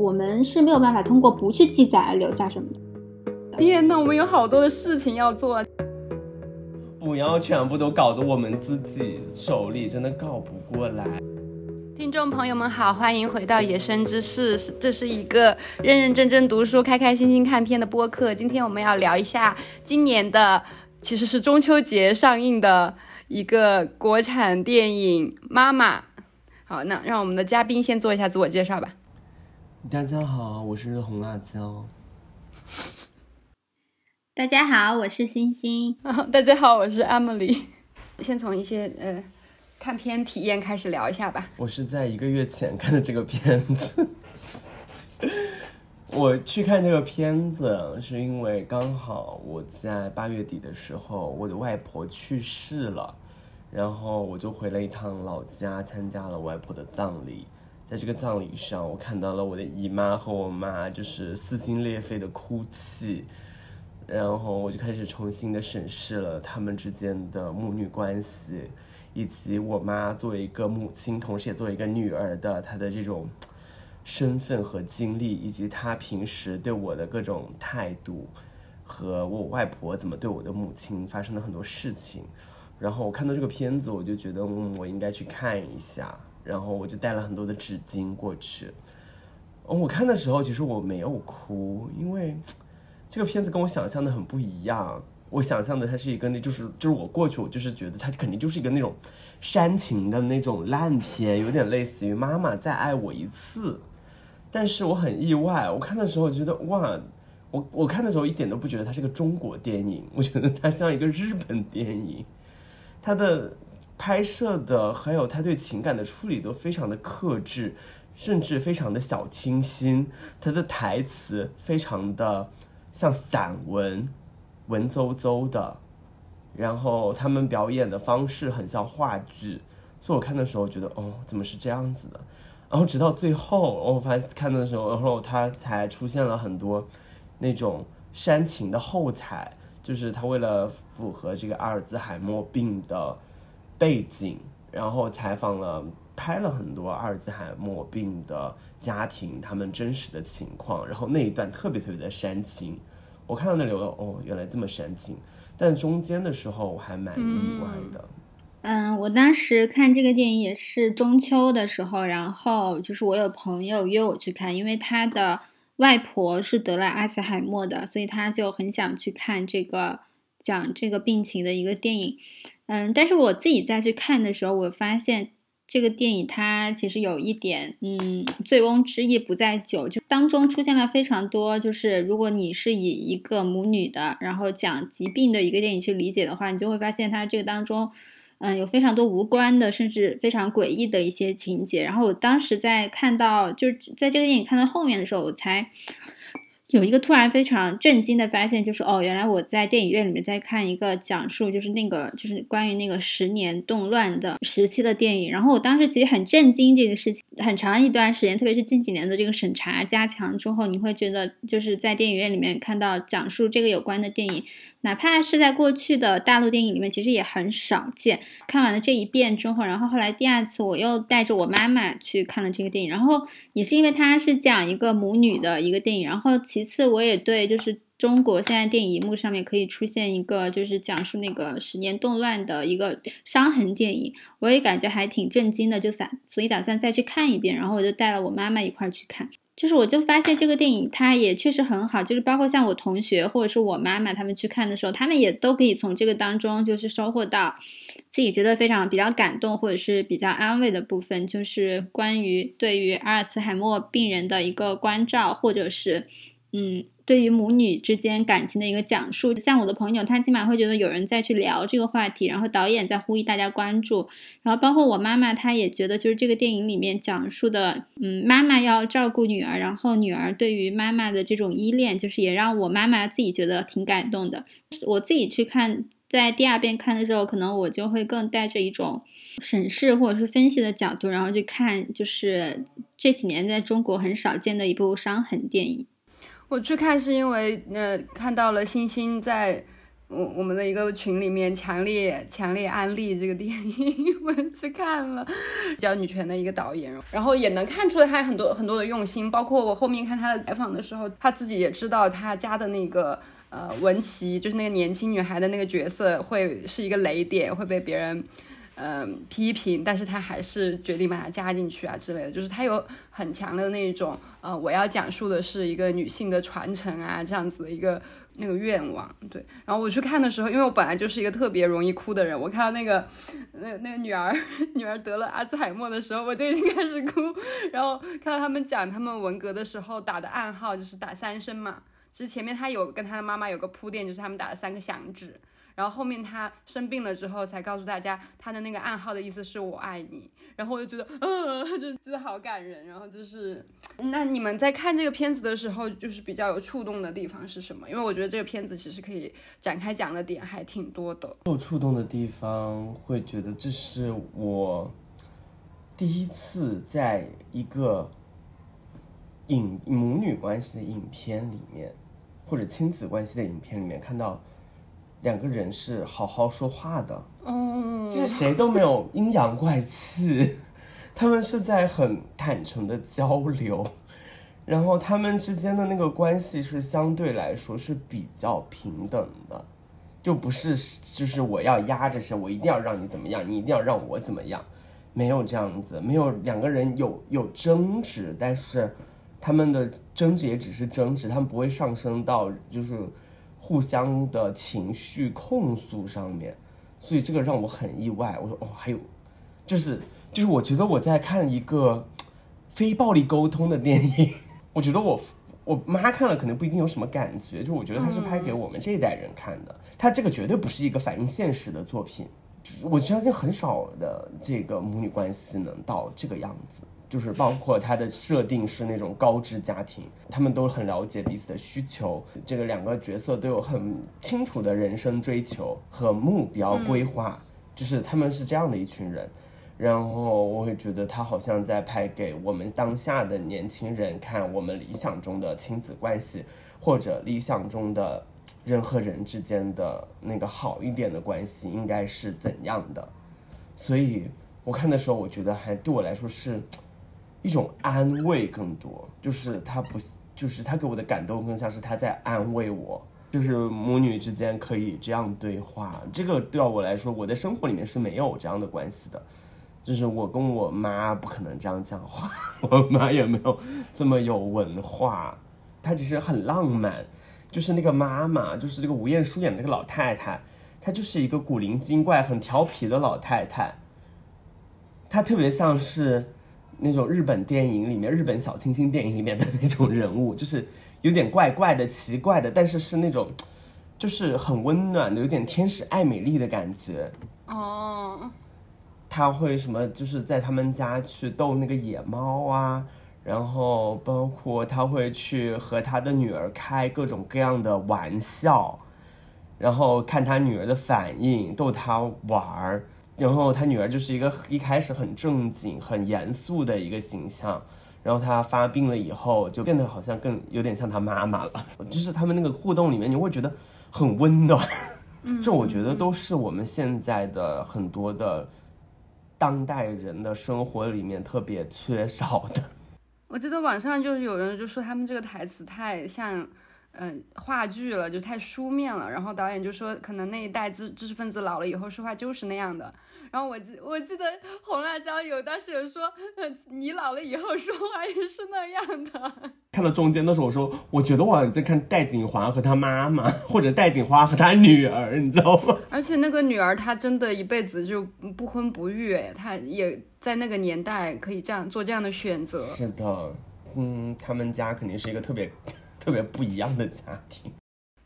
我们是没有办法通过不去记载而留下什么的。天呐，我们有好多的事情要做，不要全部都搞得我们自己手里真的搞不过来。听众朋友们好，欢迎回到《野生之事》，这是一个认认真真读书、开开心心看片的播客。今天我们要聊一下今年的，其实是中秋节上映的一个国产电影《妈妈》。好，那让我们的嘉宾先做一下自我介绍吧。大家好，我是红辣椒。大家好，我是星星。大家好，我是 Emily。先从一些呃。看片体验开始聊一下吧。我是在一个月前看的这个片子。我去看这个片子是因为刚好我在八月底的时候，我的外婆去世了，然后我就回了一趟老家，参加了外婆的葬礼。在这个葬礼上，我看到了我的姨妈和我妈就是撕心裂肺的哭泣，然后我就开始重新的审视了他们之间的母女关系。以及我妈作为一个母亲，同时也作为一个女儿的她的这种身份和经历，以及她平时对我的各种态度，和我外婆怎么对我的母亲发生的很多事情。然后我看到这个片子，我就觉得，嗯，我应该去看一下。然后我就带了很多的纸巾过去。我看的时候，其实我没有哭，因为这个片子跟我想象的很不一样。我想象的它是一个，那就是就是我过去，我就是觉得它肯定就是一个那种煽情的那种烂片，有点类似于《妈妈再爱我一次》。但是我很意外，我看的时候觉得哇，我我看的时候一点都不觉得它是个中国电影，我觉得它像一个日本电影。它的拍摄的还有他对情感的处理都非常的克制，甚至非常的小清新。他的台词非常的像散文。文绉绉的，然后他们表演的方式很像话剧，所以我看的时候觉得，哦，怎么是这样子的？然后直到最后，我发现看的时候，然后他才出现了很多那种煽情的后彩，就是他为了符合这个阿尔兹海默病的背景，然后采访了、拍了很多阿尔兹海默病的家庭他们真实的情况，然后那一段特别特别的煽情。我看到那里，我哦，原来这么煽情，但中间的时候我还蛮意外的。嗯，我当时看这个电影也是中秋的时候，然后就是我有朋友约我去看，因为他的外婆是得了阿兹海默的，所以他就很想去看这个讲这个病情的一个电影。嗯，但是我自己再去看的时候，我发现。这个电影它其实有一点，嗯，醉翁之意不在酒，就当中出现了非常多，就是如果你是以一个母女的，然后讲疾病的一个电影去理解的话，你就会发现它这个当中，嗯，有非常多无关的，甚至非常诡异的一些情节。然后我当时在看到，就是在这个电影看到后面的时候，我才。有一个突然非常震惊的发现，就是哦，原来我在电影院里面在看一个讲述，就是那个就是关于那个十年动乱的时期的电影。然后我当时其实很震惊这个事情，很长一段时间，特别是近几年的这个审查加强之后，你会觉得就是在电影院里面看到讲述这个有关的电影。哪怕是在过去的大陆电影里面，其实也很少见。看完了这一遍之后，然后后来第二次我又带着我妈妈去看了这个电影，然后也是因为它是讲一个母女的一个电影，然后其次我也对就是中国现在电影荧幕上面可以出现一个就是讲述那个十年动乱的一个伤痕电影，我也感觉还挺震惊的，就想所以打算再去看一遍，然后我就带了我妈妈一块去看。就是我就发现这个电影它也确实很好，就是包括像我同学或者是我妈妈他们去看的时候，他们也都可以从这个当中就是收获到自己觉得非常比较感动或者是比较安慰的部分，就是关于对于阿尔茨海默病人的一个关照，或者是嗯。对于母女之间感情的一个讲述，像我的朋友，他起码会觉得有人在去聊这个话题，然后导演在呼吁大家关注，然后包括我妈妈，她也觉得就是这个电影里面讲述的，嗯，妈妈要照顾女儿，然后女儿对于妈妈的这种依恋，就是也让我妈妈自己觉得挺感动的。我自己去看，在第二遍看的时候，可能我就会更带着一种审视或者是分析的角度，然后去看，就是这几年在中国很少见的一部伤痕电影。我去看是因为，呃，看到了星星在我我们的一个群里面强烈强烈安利这个电影，我去看了，叫女权的一个导演，然后也能看出来他很多很多的用心，包括我后面看他的采访的时候，他自己也知道他家的那个呃文琪，就是那个年轻女孩的那个角色会是一个雷点，会被别人。嗯，批评，但是他还是决定把它加进去啊之类的，就是他有很强的那种，呃，我要讲述的是一个女性的传承啊，这样子的一个那个愿望，对。然后我去看的时候，因为我本来就是一个特别容易哭的人，我看到那个 那那个女儿女儿得了阿兹海默的时候，我就已经开始哭。然后看到他们讲他们文革的时候打的暗号就是打三声嘛，其实前面他有跟他的妈妈有个铺垫，就是他们打了三个响指。然后后面他生病了之后，才告诉大家他的那个暗号的意思是我爱你。然后我就觉得，嗯，就真的好感人。然后就是，那你们在看这个片子的时候，就是比较有触动的地方是什么？因为我觉得这个片子其实可以展开讲的点还挺多的。有触动的地方，会觉得这是我第一次在一个影母女关系的影片里面，或者亲子关系的影片里面看到。两个人是好好说话的，嗯，就是谁都没有阴阳怪气，他们是在很坦诚的交流，然后他们之间的那个关系是相对来说是比较平等的，就不是就是我要压着谁，我一定要让你怎么样，你一定要让我怎么样，没有这样子，没有两个人有有争执，但是他们的争执也只是争执，他们不会上升到就是。互相的情绪控诉上面，所以这个让我很意外。我说哦，还有，就是就是，我觉得我在看一个非暴力沟通的电影。我觉得我我妈看了可能不一定有什么感觉，就我觉得它是拍给我们这一代人看的。它这个绝对不是一个反映现实的作品。我相信很少的这个母女关系能到这个样子。就是包括他的设定是那种高知家庭，他们都很了解彼此的需求，这个两个角色都有很清楚的人生追求和目标规划，就是他们是这样的一群人。然后我会觉得他好像在拍给我们当下的年轻人看，我们理想中的亲子关系，或者理想中的人和人之间的那个好一点的关系应该是怎样的。所以我看的时候，我觉得还对我来说是。一种安慰更多，就是他不，就是他给我的感动更像是他在安慰我，就是母女之间可以这样对话。这个对我来说，我的生活里面是没有这样的关系的，就是我跟我妈不可能这样讲话，我妈也没有这么有文化，她只是很浪漫。就是那个妈妈，就是那个吴彦姝演那个老太太，她就是一个古灵精怪、很调皮的老太太，她特别像是。那种日本电影里面，日本小清新电影里面的那种人物，就是有点怪怪的、奇怪的，但是是那种，就是很温暖的，有点天使爱美丽的感觉。哦，他会什么？就是在他们家去逗那个野猫啊，然后包括他会去和他的女儿开各种各样的玩笑，然后看他女儿的反应，逗他玩儿。然后他女儿就是一个一开始很正经、很严肃的一个形象，然后他发病了以后，就变得好像更有点像他妈妈了。就是他们那个互动里面，你会觉得很温暖。这我觉得都是我们现在的很多的当代人的生活里面特别缺少的。我记得网上就是有人就说他们这个台词太像。嗯，话剧了就太书面了，然后导演就说，可能那一代知知识分子老了以后说话就是那样的。然后我记我记得红辣椒有当时有说，你老了以后说话也是那样的。看到中间的时候，我说我觉得我好像在看戴锦华和他妈妈，或者戴锦华和他女儿，你知道吗？而且那个女儿她真的一辈子就不婚不育，哎，她也在那个年代可以这样做这样的选择。是的，嗯，他们家肯定是一个特别。特别不一样的家庭，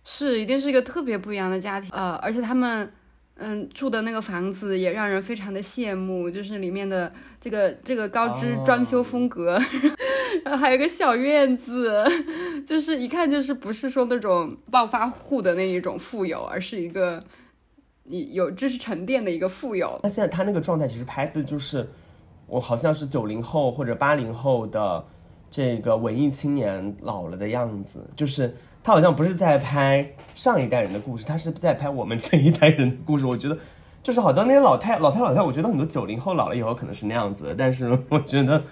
是一定是一个特别不一样的家庭，呃，而且他们，嗯，住的那个房子也让人非常的羡慕，就是里面的这个这个高知装修风格，然后还有个小院子，就是一看就是不是说那种暴发户的那一种富有，而是一个有知识沉淀的一个富有。那现在他那个状态其实拍的就是，我好像是九零后或者八零后的。这个文艺青年老了的样子，就是他好像不是在拍上一代人的故事，他是在拍我们这一代人的故事。我觉得就是好多那些老太老太老太，我觉得很多九零后老了以后可能是那样子的，但是我觉得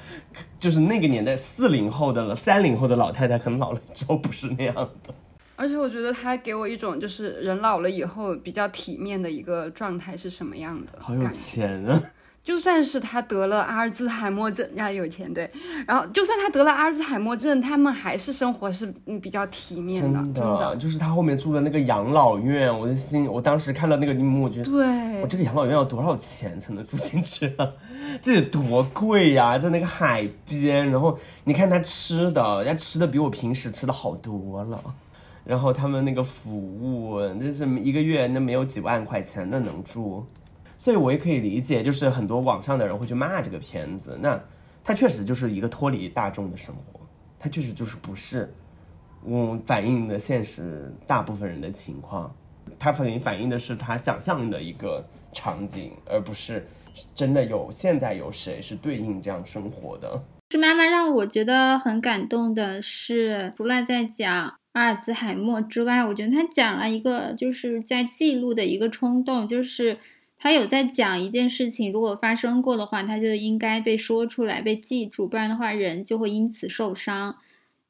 就是那个年代四零后的了三零后的老太太，可能老了之后不是那样的。而且我觉得他给我一种就是人老了以后比较体面的一个状态是什么样的？好有钱啊！就算是他得了阿尔兹海默症，呀，有钱对，然后就算他得了阿尔兹海默症，他们还是生活是嗯比较体面的，真的。就是他后面住的那个养老院，我的心，我当时看到那个一幕，我觉得，对，我这个养老院要多少钱才能住进去啊？这得多贵呀，在那个海边，然后你看他吃的，人家吃的比我平时吃的好多了。然后他们那个服务，那是一个月那没有几万块钱，那能住？所以我也可以理解，就是很多网上的人会去骂这个片子。那它确实就是一个脱离大众的生活，它确实就是不是，嗯，反映的现实大部分人的情况，它反映反映的是他想象的一个场景，而不是真的有现在有谁是对应这样生活的。是妈妈让我觉得很感动的是，除了在讲。阿尔兹海默之外，我觉得他讲了一个就是在记录的一个冲动，就是他有在讲一件事情，如果发生过的话，他就应该被说出来、被记住，不然的话人就会因此受伤。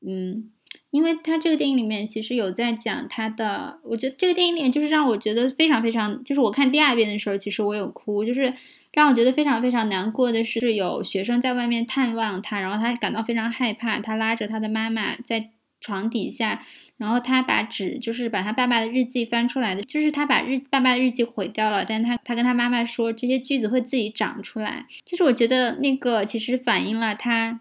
嗯，因为他这个电影里面其实有在讲他的，我觉得这个电影里面就是让我觉得非常非常，就是我看第二遍的时候，其实我有哭，就是让我觉得非常非常难过的是，有学生在外面探望他，然后他感到非常害怕，他拉着他的妈妈在。床底下，然后他把纸，就是把他爸爸的日记翻出来的，就是他把日爸爸的日记毁掉了，但他他跟他妈妈说这些句子会自己长出来，就是我觉得那个其实反映了他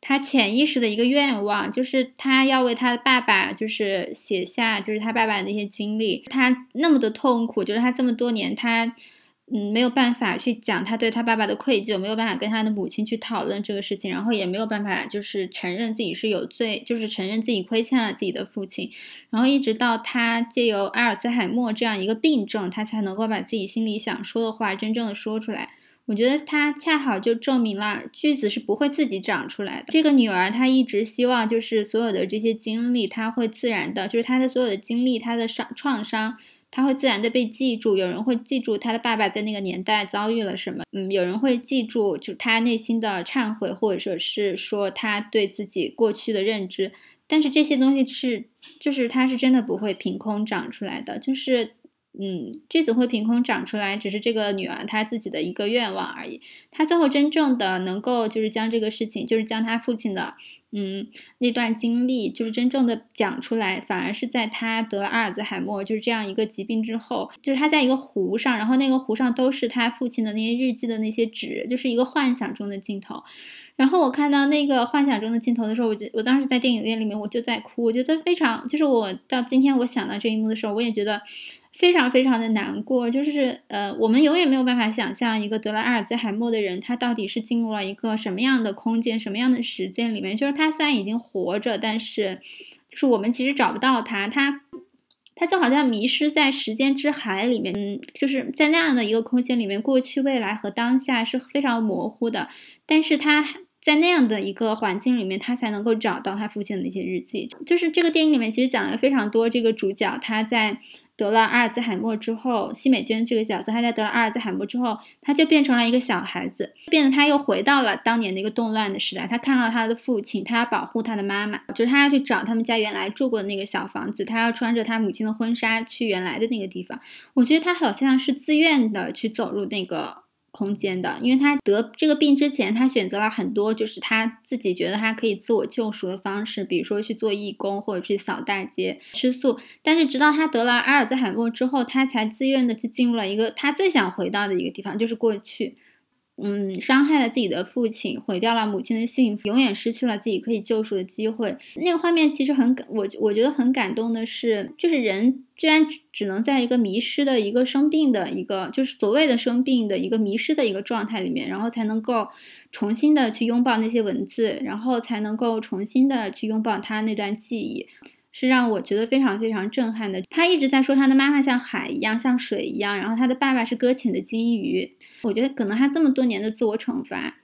他潜意识的一个愿望，就是他要为他的爸爸就是写下就是他爸爸的那些经历，他那么的痛苦，就是他这么多年他。嗯，没有办法去讲他对他爸爸的愧疚，没有办法跟他的母亲去讨论这个事情，然后也没有办法就是承认自己是有罪，就是承认自己亏欠了自己的父亲，然后一直到他借由阿尔兹海默这样一个病症，他才能够把自己心里想说的话真正的说出来。我觉得他恰好就证明了句子是不会自己长出来的。这个女儿她一直希望就是所有的这些经历，她会自然的，就是她的所有的经历，她的伤创伤。他会自然的被记住，有人会记住他的爸爸在那个年代遭遇了什么，嗯，有人会记住就他内心的忏悔，或者说是说他对自己过去的认知，但是这些东西是，就是他是真的不会凭空长出来的，就是。嗯，句子会凭空长出来，只是这个女儿她自己的一个愿望而已。她最后真正的能够就是将这个事情，就是将她父亲的嗯那段经历，就是真正的讲出来，反而是在他得了阿尔兹海默就是这样一个疾病之后，就是他在一个湖上，然后那个湖上都是他父亲的那些日记的那些纸，就是一个幻想中的镜头。然后我看到那个幻想中的镜头的时候，我就我当时在电影院里面我就在哭，我觉得非常，就是我到今天我想到这一幕的时候，我也觉得。非常非常的难过，就是呃，我们永远没有办法想象一个得了阿尔兹海默的人，他到底是进入了一个什么样的空间、什么样的时间里面。就是他虽然已经活着，但是就是我们其实找不到他，他他就好像迷失在时间之海里面，嗯，就是在那样的一个空间里面，过去、未来和当下是非常模糊的。但是他在那样的一个环境里面，他才能够找到他父亲的一些日记。就是这个电影里面其实讲了非常多，这个主角他在。得了阿尔兹海默之后，奚美娟这个角色，她在得了阿尔兹海默之后，她就变成了一个小孩子，变得她又回到了当年那个动乱的时代。她看到她的父亲，她要保护她的妈妈，就是她要去找他们家原来住过的那个小房子，她要穿着她母亲的婚纱去原来的那个地方。我觉得她好像是自愿的去走入那个。空间的，因为他得这个病之前，他选择了很多就是他自己觉得他可以自我救赎的方式，比如说去做义工或者去扫大街、吃素。但是直到他得了阿尔兹海默之后，他才自愿的去进入了一个他最想回到的一个地方，就是过去。嗯，伤害了自己的父亲，毁掉了母亲的幸福，永远失去了自己可以救赎的机会。那个画面其实很感我，我觉得很感动的是，就是人居然只能在一个迷失的一个生病的一个，就是所谓的生病的一个迷失的一个状态里面，然后才能够重新的去拥抱那些文字，然后才能够重新的去拥抱他那段记忆。是让我觉得非常非常震撼的。他一直在说他的妈妈像海一样，像水一样，然后他的爸爸是搁浅的金鱼。我觉得可能他这么多年的自我惩罚，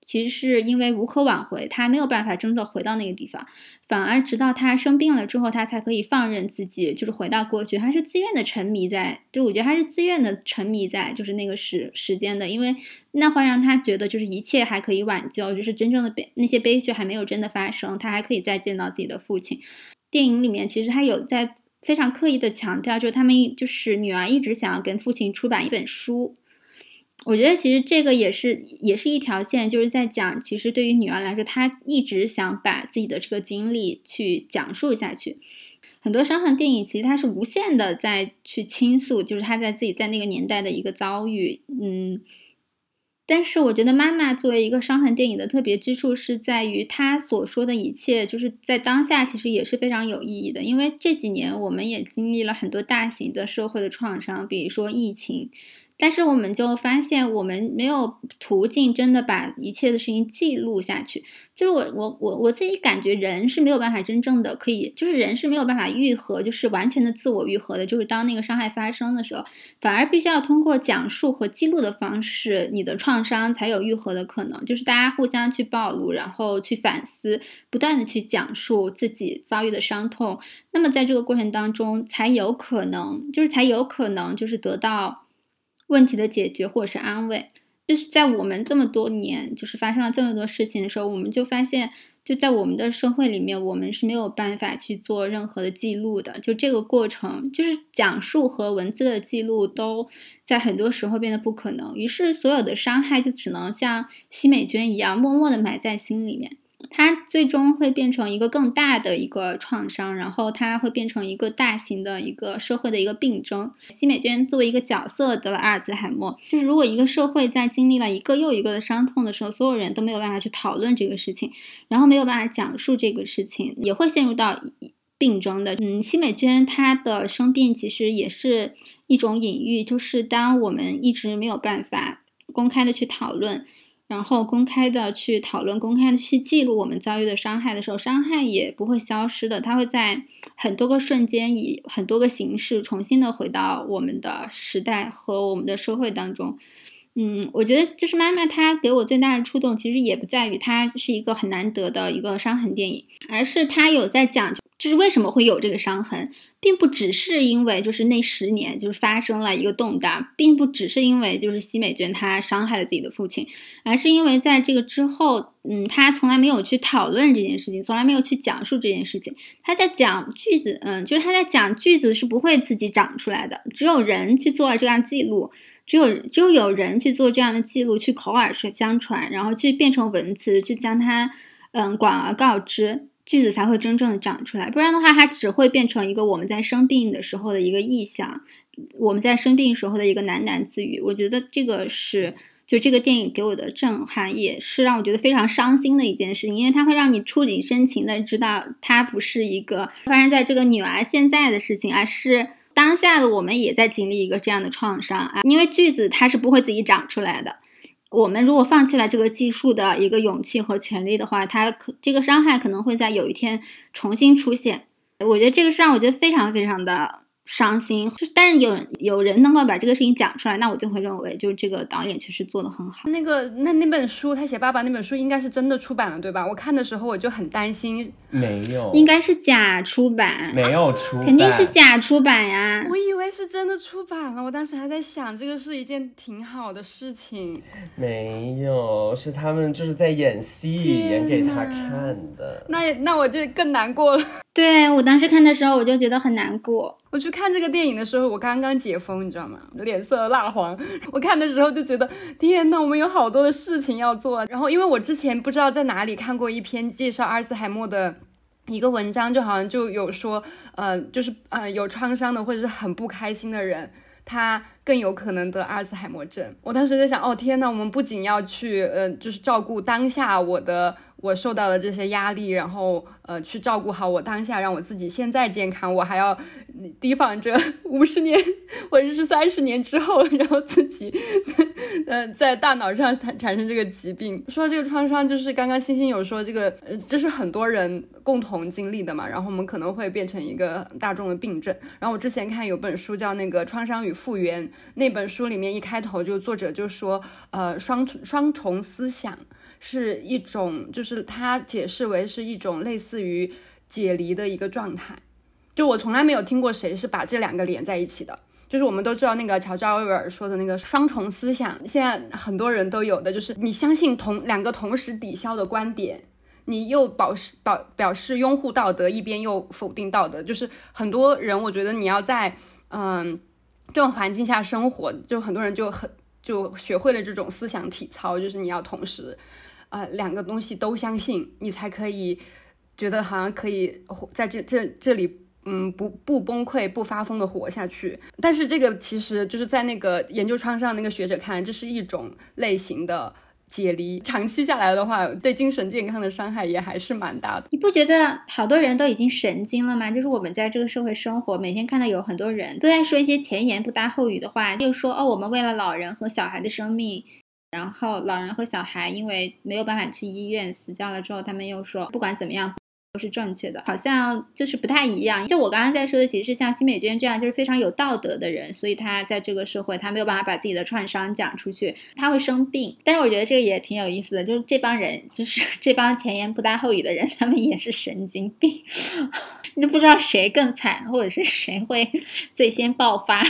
其实是因为无可挽回，他没有办法真的回到那个地方，反而直到他生病了之后，他才可以放任自己，就是回到过去。他是自愿的沉迷在，就我觉得他是自愿的沉迷在就是那个时时间的，因为那会让他觉得就是一切还可以挽救，就是真正的悲那些悲剧还没有真的发生，他还可以再见到自己的父亲。电影里面其实他有在非常刻意的强调，就是他们就是女儿一直想要跟父亲出版一本书。我觉得其实这个也是也是一条线，就是在讲，其实对于女儿来说，她一直想把自己的这个经历去讲述下去。很多伤痕电影其实它是无限的在去倾诉，就是她在自己在那个年代的一个遭遇。嗯，但是我觉得妈妈作为一个伤痕电影的特别之处是在于，她所说的一切就是在当下其实也是非常有意义的，因为这几年我们也经历了很多大型的社会的创伤，比如说疫情。但是我们就发现，我们没有途径真的把一切的事情记录下去。就是我我我我自己感觉，人是没有办法真正的可以，就是人是没有办法愈合，就是完全的自我愈合的。就是当那个伤害发生的时候，反而必须要通过讲述和记录的方式，你的创伤才有愈合的可能。就是大家互相去暴露，然后去反思，不断的去讲述自己遭遇的伤痛。那么在这个过程当中，才有可能，就是才有可能，就是得到。问题的解决或者是安慰，就是在我们这么多年，就是发生了这么多事情的时候，我们就发现，就在我们的社会里面，我们是没有办法去做任何的记录的。就这个过程，就是讲述和文字的记录，都在很多时候变得不可能。于是，所有的伤害就只能像奚美娟一样，默默的埋在心里面。它最终会变成一个更大的一个创伤，然后它会变成一个大型的一个社会的一个病症。奚美娟作为一个角色得了阿尔兹海默，就是如果一个社会在经历了一个又一个的伤痛的时候，所有人都没有办法去讨论这个事情，然后没有办法讲述这个事情，也会陷入到病症的。嗯，奚美娟她的生病其实也是一种隐喻，就是当我们一直没有办法公开的去讨论。然后公开的去讨论，公开的去记录我们遭遇的伤害的时候，伤害也不会消失的，它会在很多个瞬间以很多个形式重新的回到我们的时代和我们的社会当中。嗯，我觉得就是妈妈她给我最大的触动，其实也不在于它是一个很难得的一个伤痕电影，而是它有在讲。就是为什么会有这个伤痕，并不只是因为就是那十年就是发生了一个动荡，并不只是因为就是奚美娟她伤害了自己的父亲，而是因为在这个之后，嗯，她从来没有去讨论这件事情，从来没有去讲述这件事情。她在讲句子，嗯，就是她在讲句子是不会自己长出来的，只有人去做了这样记录，只有只有有人去做这样的记录，去口耳相传，然后去变成文字，去将它，嗯，广而告之。句子才会真正的长出来，不然的话，它只会变成一个我们在生病的时候的一个意象，我们在生病时候的一个喃喃自语。我觉得这个是，就这个电影给我的震撼，也是让我觉得非常伤心的一件事情，因为它会让你触景生情的知道，它不是一个发生在这个女儿现在的事情，而是当下的我们也在经历一个这样的创伤啊。因为句子它是不会自己长出来的。我们如果放弃了这个技术的一个勇气和权利的话，它可这个伤害可能会在有一天重新出现。我觉得这个是让我觉得非常非常的。伤心，就是但是有有人能够把这个事情讲出来，那我就会认为，就是这个导演确实做的很好。那个那那本书，他写爸爸那本书应该是真的出版了，对吧？我看的时候我就很担心，没有，应该是假出版，没有出，肯定是假出版呀。我以为是真的出版了，我当时还在想，这个是一件挺好的事情。没有，是他们就是在演戏，演给他看的。那那我就更难过了。对我当时看的时候，我就觉得很难过。我去看看这个电影的时候，我刚刚解封，你知道吗？脸色蜡黄。我看的时候就觉得，天呐，我们有好多的事情要做。然后，因为我之前不知道在哪里看过一篇介绍阿尔茨海默的一个文章，就好像就有说，呃，就是呃有创伤的或者是很不开心的人，他。更有可能得阿尔茨海默症。我当时在想，哦天呐，我们不仅要去，呃，就是照顾当下我的我受到的这些压力，然后呃，去照顾好我当下，让我自己现在健康，我还要提防着五十年或者是三十年之后，然后自己，呃，在大脑上产产生这个疾病。说到这个创伤，就是刚刚星星有说这个，呃，这是很多人共同经历的嘛，然后我们可能会变成一个大众的病症。然后我之前看有本书叫那个《创伤与复原》。那本书里面一开头就作者就说，呃，双双重思想是一种，就是他解释为是一种类似于解离的一个状态。就我从来没有听过谁是把这两个连在一起的。就是我们都知道那个乔治奥威尔说的那个双重思想，现在很多人都有的，就是你相信同两个同时抵消的观点，你又保示保表示拥护道德，一边又否定道德。就是很多人，我觉得你要在嗯这种环境下生活，就很多人就很就学会了这种思想体操，就是你要同时呃两个东西都相信，你才可以觉得好像可以在这这这里。嗯，不不崩溃，不发疯的活下去。但是这个其实就是在那个研究创伤那个学者看来，这是一种类型的解离。长期下来的话，对精神健康的伤害也还是蛮大的。你不觉得好多人都已经神经了吗？就是我们在这个社会生活，每天看到有很多人都在说一些前言不搭后语的话，就说哦，我们为了老人和小孩的生命，然后老人和小孩因为没有办法去医院死掉了之后，他们又说不管怎么样。都是正确的，好像就是不太一样。就我刚刚在说的，其实是像辛美娟这样，就是非常有道德的人，所以她在这个社会，她没有办法把自己的创伤讲出去，她会生病。但是我觉得这个也挺有意思的，就是这帮人，就是 这帮前言不搭后语的人，他们也是神经病，你都不知道谁更惨，或者是谁会 最先爆发，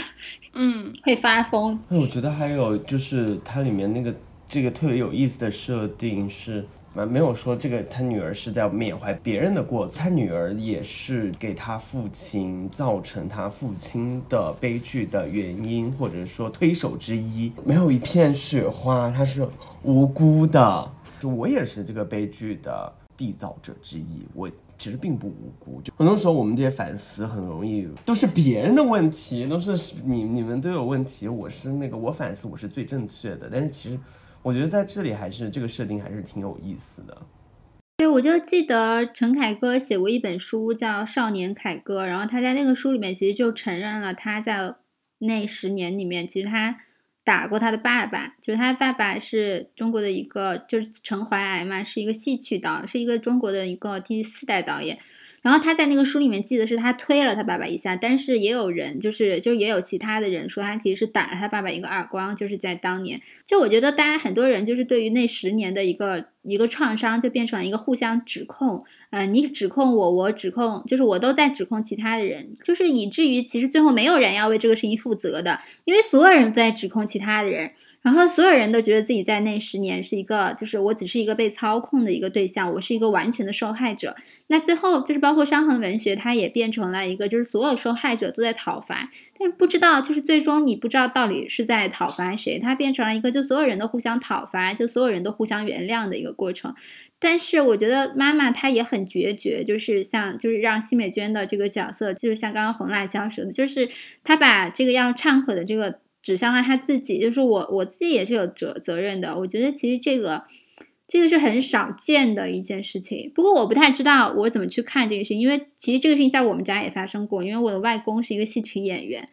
嗯，会发疯。那我觉得还有就是它里面那个这个特别有意思的设定是。没有说这个，他女儿是在缅怀别人的过错，他女儿也是给他父亲造成他父亲的悲剧的原因，或者说推手之一。没有一片雪花，他是无辜的。就我也是这个悲剧的缔造者之一，我其实并不无辜。就很多时候我们这些反思很容易都是别人的问题，都是你你们都有问题，我是那个我反思我是最正确的，但是其实。我觉得在这里还是这个设定还是挺有意思的。对，我就记得陈凯歌写过一本书叫《少年凯歌》，然后他在那个书里面其实就承认了他在那十年里面，其实他打过他的爸爸，就是他爸爸是中国的一个就是陈怀癌嘛，是一个戏曲导，是一个中国的一个第四代导演。然后他在那个书里面记得是他推了他爸爸一下，但是也有人就是就也有其他的人说他其实是打了他爸爸一个耳光，就是在当年。就我觉得大家很多人就是对于那十年的一个一个创伤，就变成了一个互相指控，呃，你指控我，我指控，就是我都在指控其他的人，就是以至于其实最后没有人要为这个事情负责的，因为所有人都在指控其他的人。然后所有人都觉得自己在那十年是一个，就是我只是一个被操控的一个对象，我是一个完全的受害者。那最后就是包括伤痕文学，它也变成了一个，就是所有受害者都在讨伐，但是不知道就是最终你不知道到底是在讨伐谁，它变成了一个就所有人都互相讨伐，就所有人都互相原谅的一个过程。但是我觉得妈妈她也很决绝，就是像就是让奚美娟的这个角色，就是像刚刚红辣椒说的，就是她把这个要忏悔的这个。指向了他自己，就是我我自己也是有责责任的。我觉得其实这个这个是很少见的一件事情。不过我不太知道我怎么去看这个事情，因为其实这个事情在我们家也发生过。因为我的外公是一个戏曲演员，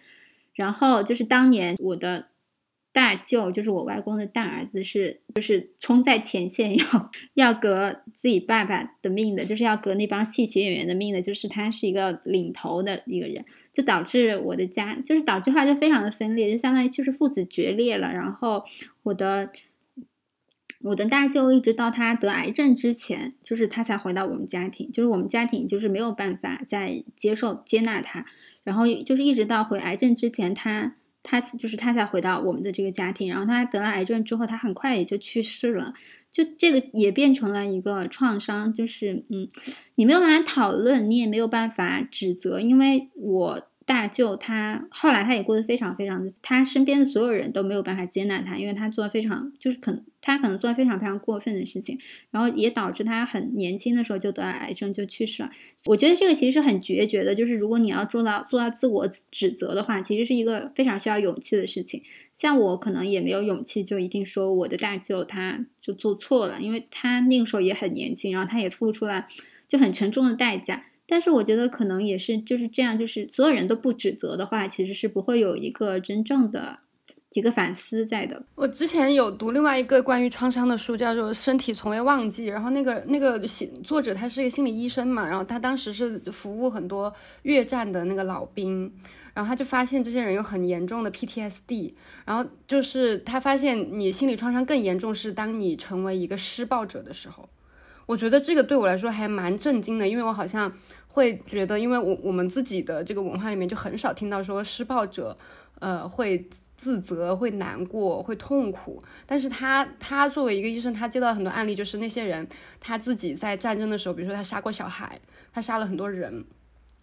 然后就是当年我的。大舅就是我外公的大儿子，是就是冲在前线要要革自己爸爸的命的，就是要革那帮戏曲演员的命的，就是他是一个领头的一个人，就导致我的家就是导致话就非常的分裂，就相当于就是父子决裂了。然后我的我的大舅一直到他得癌症之前，就是他才回到我们家庭，就是我们家庭就是没有办法再接受接纳他，然后就是一直到回癌症之前他。他就是他才回到我们的这个家庭，然后他得了癌症之后，他很快也就去世了，就这个也变成了一个创伤，就是嗯，你没有办法讨论，你也没有办法指责，因为我。大舅他后来他也过得非常非常的，他身边的所有人都没有办法接纳他，因为他做了非常就是可能他可能做了非常非常过分的事情，然后也导致他很年轻的时候就得了癌症就去世了。我觉得这个其实是很决绝的，就是如果你要做到做到自我指责的话，其实是一个非常需要勇气的事情。像我可能也没有勇气就一定说我的大舅他就做错了，因为他那个时候也很年轻，然后他也付出了就很沉重的代价。但是我觉得可能也是就是这样，就是所有人都不指责的话，其实是不会有一个真正的几个反思在的。我之前有读另外一个关于创伤的书，叫做《身体从未忘记》，然后那个那个写作者他是一个心理医生嘛，然后他当时是服务很多越战的那个老兵。然后他就发现这些人有很严重的 PTSD，然后就是他发现你心理创伤更严重是当你成为一个施暴者的时候。我觉得这个对我来说还蛮震惊的，因为我好像会觉得，因为我我们自己的这个文化里面就很少听到说施暴者，呃，会自责、会难过、会痛苦。但是他他作为一个医生，他接到很多案例，就是那些人他自己在战争的时候，比如说他杀过小孩，他杀了很多人。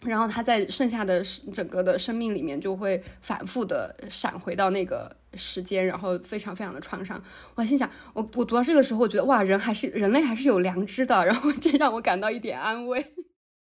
然后他在剩下的整个的生命里面就会反复的闪回到那个时间，然后非常非常的创伤。我心想，我我读到这个时候，我觉得哇，人还是人类还是有良知的，然后这让我感到一点安慰。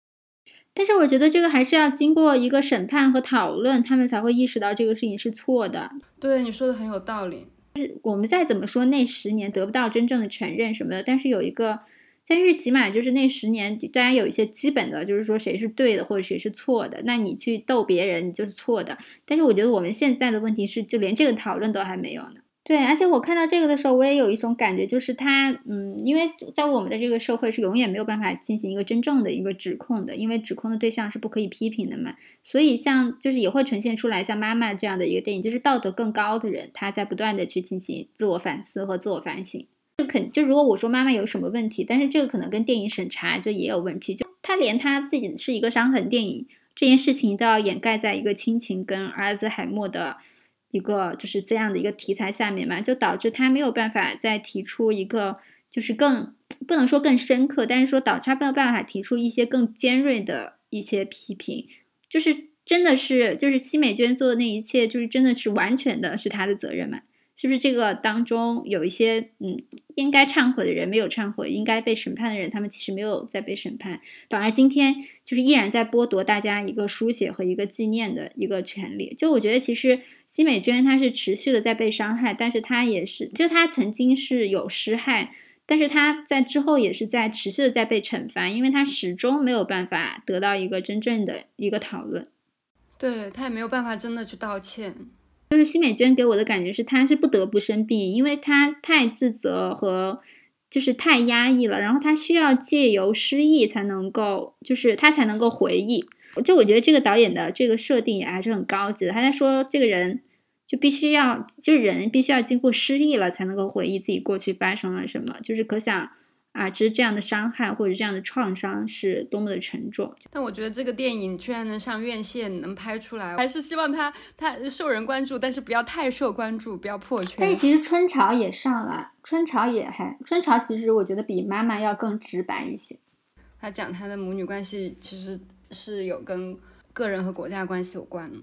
但是我觉得这个还是要经过一个审判和讨论，他们才会意识到这个事情是错的。对，你说的很有道理。就是我们再怎么说那十年得不到真正的承认什么的，但是有一个。但是起码就是那十年，大家有一些基本的，就是说谁是对的或者谁是错的。那你去斗别人，你就是错的。但是我觉得我们现在的问题是，就连这个讨论都还没有呢。对，而且我看到这个的时候，我也有一种感觉，就是他，嗯，因为在我们的这个社会是永远没有办法进行一个真正的一个指控的，因为指控的对象是不可以批评的嘛。所以像就是也会呈现出来像妈妈这样的一个电影，就是道德更高的人，他在不断的去进行自我反思和自我反省。就肯就如果我说妈妈有什么问题，但是这个可能跟电影审查就也有问题，就他连他自己是一个伤痕电影这件事情都要掩盖在一个亲情跟阿尔兹海默的一个就是这样的一个题材下面嘛，就导致他没有办法再提出一个就是更不能说更深刻，但是说导致他没有办法提出一些更尖锐的一些批评，就是真的是就是奚美娟做的那一切，就是真的是完全的是他的责任嘛。是不是这个当中有一些嗯应该忏悔的人没有忏悔，应该被审判的人他们其实没有在被审判，反而今天就是依然在剥夺大家一个书写和一个纪念的一个权利。就我觉得其实奚美娟她是持续的在被伤害，但是她也是就她曾经是有施害，但是她在之后也是在持续的在被惩罚，因为她始终没有办法得到一个真正的一个讨论，对她也没有办法真的去道歉。就是奚美娟给我的感觉是，她是不得不生病，因为她太自责和就是太压抑了，然后她需要借由失忆才能够，就是她才能够回忆。就我觉得这个导演的这个设定也还是很高级的，他在说这个人就必须要，就是人必须要经过失忆了才能够回忆自己过去发生了什么，就是可想。啊，其实这样的伤害或者这样的创伤是多么的沉重。但我觉得这个电影居然能上院线，能拍出来，还是希望它它受人关注，但是不要太受关注，不要破圈。但是其实春潮也上了，春潮也还春潮，其实我觉得比妈妈要更直白一些。他讲他的母女关系其实是有跟个人和国家关系有关的。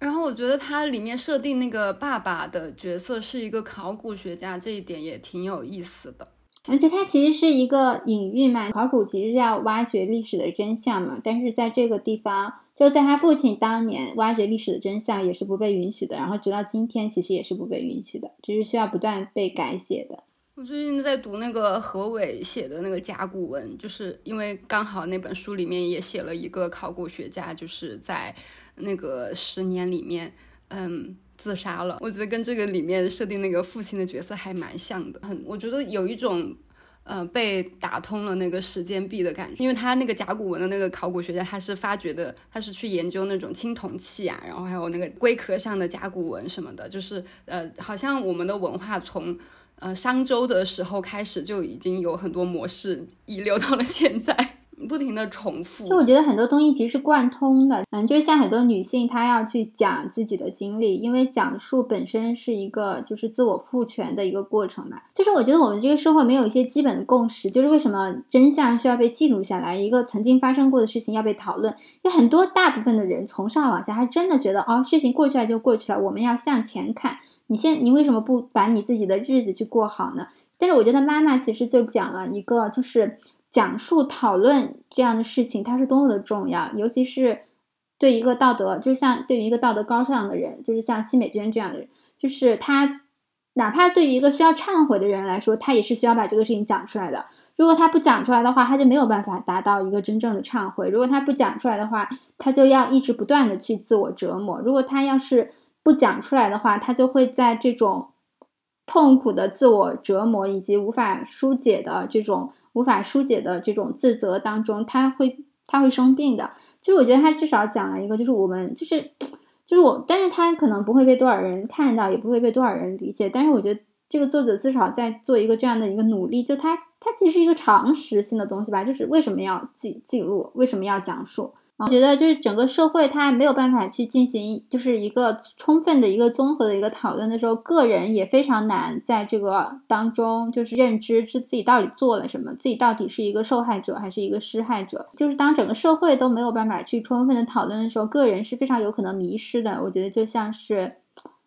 然后我觉得它里面设定那个爸爸的角色是一个考古学家，这一点也挺有意思的。而且它其实是一个隐喻嘛，考古其实是要挖掘历史的真相嘛。但是在这个地方，就在他父亲当年挖掘历史的真相也是不被允许的，然后直到今天其实也是不被允许的，就是需要不断被改写的。我最近在读那个何伟写的那个甲骨文，就是因为刚好那本书里面也写了一个考古学家，就是在那个十年里面，嗯。自杀了，我觉得跟这个里面设定那个父亲的角色还蛮像的，很，我觉得有一种，呃，被打通了那个时间壁的感觉，因为他那个甲骨文的那个考古学家，他是发掘的，他是去研究那种青铜器啊，然后还有那个龟壳上的甲骨文什么的，就是，呃，好像我们的文化从，呃，商周的时候开始就已经有很多模式遗留到了现在。不停的重复，就我觉得很多东西其实是贯通的，嗯，就是像很多女性她要去讲自己的经历，因为讲述本身是一个就是自我赋权的一个过程嘛。就是我觉得我们这个社会没有一些基本的共识，就是为什么真相需要被记录下来，一个曾经发生过的事情要被讨论。有很多大部分的人从上往下，还真的觉得哦，事情过去了就过去了，我们要向前看。你现你为什么不把你自己的日子去过好呢？但是我觉得妈妈其实就讲了一个就是。讲述讨论这样的事情，它是多么的重要，尤其是对一个道德，就像对于一个道德高尚的人，就是像奚美娟这样的人，就是他哪怕对于一个需要忏悔的人来说，他也是需要把这个事情讲出来的。如果他不讲出来的话，他就没有办法达到一个真正的忏悔。如果他不讲出来的话，他就要一直不断的去自我折磨。如果他要是不讲出来的话，他就会在这种痛苦的自我折磨以及无法疏解的这种。无法疏解的这种自责当中，他会他会生病的。就是我觉得他至少讲了一个，就是我们就是就就是我，但是他可能不会被多少人看到，也不会被多少人理解。但是我觉得这个作者至少在做一个这样的一个努力，就他他其实是一个常识性的东西吧，就是为什么要记记录，为什么要讲述。我觉得就是整个社会它没有办法去进行就是一个充分的一个综合的一个讨论的时候，个人也非常难在这个当中就是认知是自己到底做了什么，自己到底是一个受害者还是一个施害者。就是当整个社会都没有办法去充分的讨论的时候，个人是非常有可能迷失的。我觉得就像是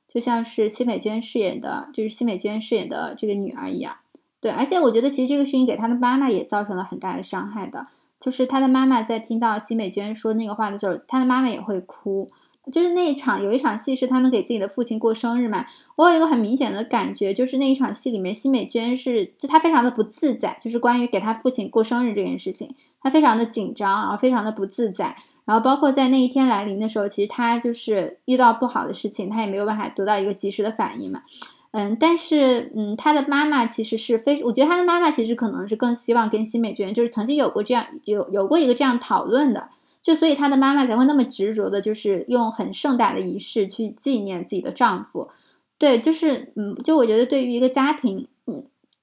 就像是奚美娟饰演的，就是奚美娟饰演的这个女儿一样。对，而且我觉得其实这个事情给她的妈妈也造成了很大的伤害的。就是他的妈妈在听到奚美娟说那个话的时候，他的妈妈也会哭。就是那一场有一场戏是他们给自己的父亲过生日嘛，我有一个很明显的感觉，就是那一场戏里面奚美娟是就她非常的不自在，就是关于给她父亲过生日这件事情，她非常的紧张，然后非常的不自在。然后包括在那一天来临的时候，其实她就是遇到不好的事情，她也没有办法得到一个及时的反应嘛。嗯，但是，嗯，他的妈妈其实是非，我觉得他的妈妈其实可能是更希望跟新美娟就是曾经有过这样有有过一个这样讨论的，就所以他的妈妈才会那么执着的，就是用很盛大的仪式去纪念自己的丈夫。对，就是，嗯，就我觉得对于一个家庭，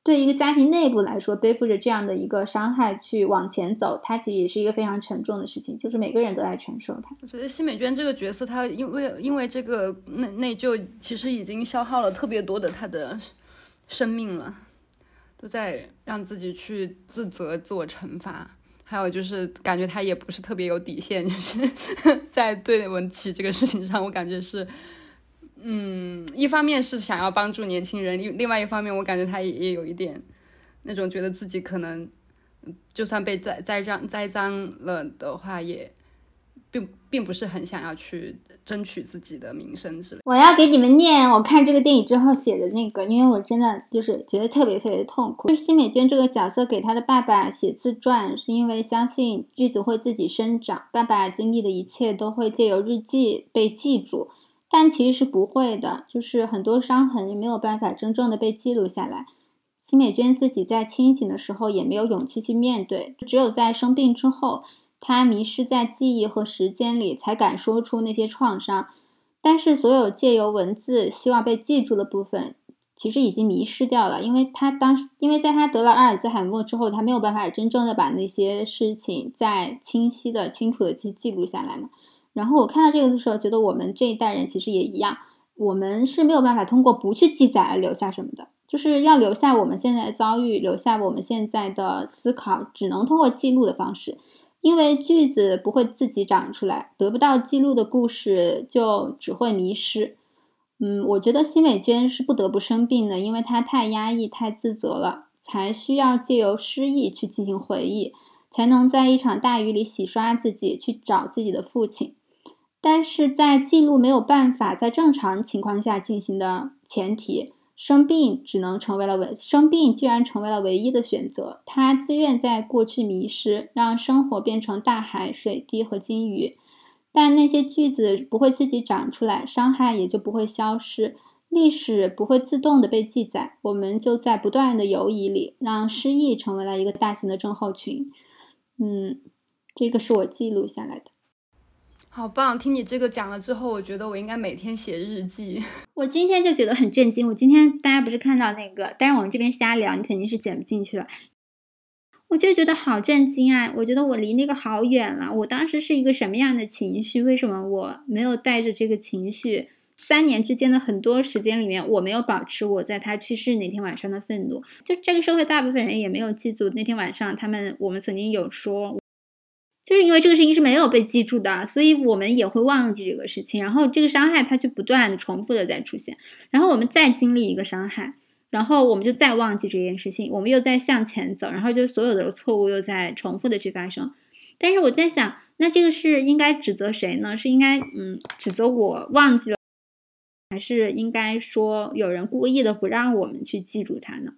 对一个家庭内部来说，背负着这样的一个伤害去往前走，它其实也是一个非常沉重的事情，就是每个人都在承受它。我觉得奚美娟这个角色，她因为因为这个内内疚，其实已经消耗了特别多的她的生命了，都在让自己去自责、自我惩罚，还有就是感觉她也不是特别有底线，就是 在对文琪这个事情上，我感觉是。嗯，一方面是想要帮助年轻人，另另外一方面，我感觉他也也有一点那种觉得自己可能就算被栽栽赃栽赃了的话，也并并不是很想要去争取自己的名声之类。我要给你们念我看这个电影之后写的那个，因为我真的就是觉得特别特别的痛苦。就是奚美娟这个角色给她的爸爸写自传，是因为相信句子会自己生长，爸爸经历的一切都会借由日记被记住。但其实是不会的，就是很多伤痕没有办法真正的被记录下来。辛美娟自己在清醒的时候也没有勇气去面对，只有在生病之后，她迷失在记忆和时间里，才敢说出那些创伤。但是，所有借由文字希望被记住的部分，其实已经迷失掉了，因为她当时，因为在她得了阿尔兹海默之后，她没有办法真正的把那些事情再清晰的、清楚的去记录下来嘛。然后我看到这个的时候，觉得我们这一代人其实也一样，我们是没有办法通过不去记载而留下什么的，就是要留下我们现在的遭遇，留下我们现在的思考，只能通过记录的方式，因为句子不会自己长出来，得不到记录的故事就只会迷失。嗯，我觉得奚美娟是不得不生病的，因为她太压抑、太自责了，才需要借由失忆去进行回忆，才能在一场大雨里洗刷自己，去找自己的父亲。但是在记录没有办法在正常情况下进行的前提，生病只能成为了唯生病居然成为了唯一的选择。他自愿在过去迷失，让生活变成大海、水滴和金鱼。但那些句子不会自己长出来，伤害也就不会消失，历史不会自动的被记载。我们就在不断的游移里，让失忆成为了一个大型的症候群。嗯，这个是我记录下来的。好棒！听你这个讲了之后，我觉得我应该每天写日记。我今天就觉得很震惊。我今天大家不是看到那个，但是我们这边瞎聊，你肯定是剪不进去了。我就觉得好震惊啊！我觉得我离那个好远了。我当时是一个什么样的情绪？为什么我没有带着这个情绪？三年之间的很多时间里面，我没有保持我在他去世那天晚上的愤怒。就这个社会大部分人也没有记住那天晚上他们我们曾经有说。就是因为这个事情是没有被记住的，所以我们也会忘记这个事情，然后这个伤害它就不断重复的在出现，然后我们再经历一个伤害，然后我们就再忘记这件事情，我们又在向前走，然后就所有的错误又在重复的去发生。但是我在想，那这个是应该指责谁呢？是应该嗯指责我忘记了，还是应该说有人故意的不让我们去记住它呢？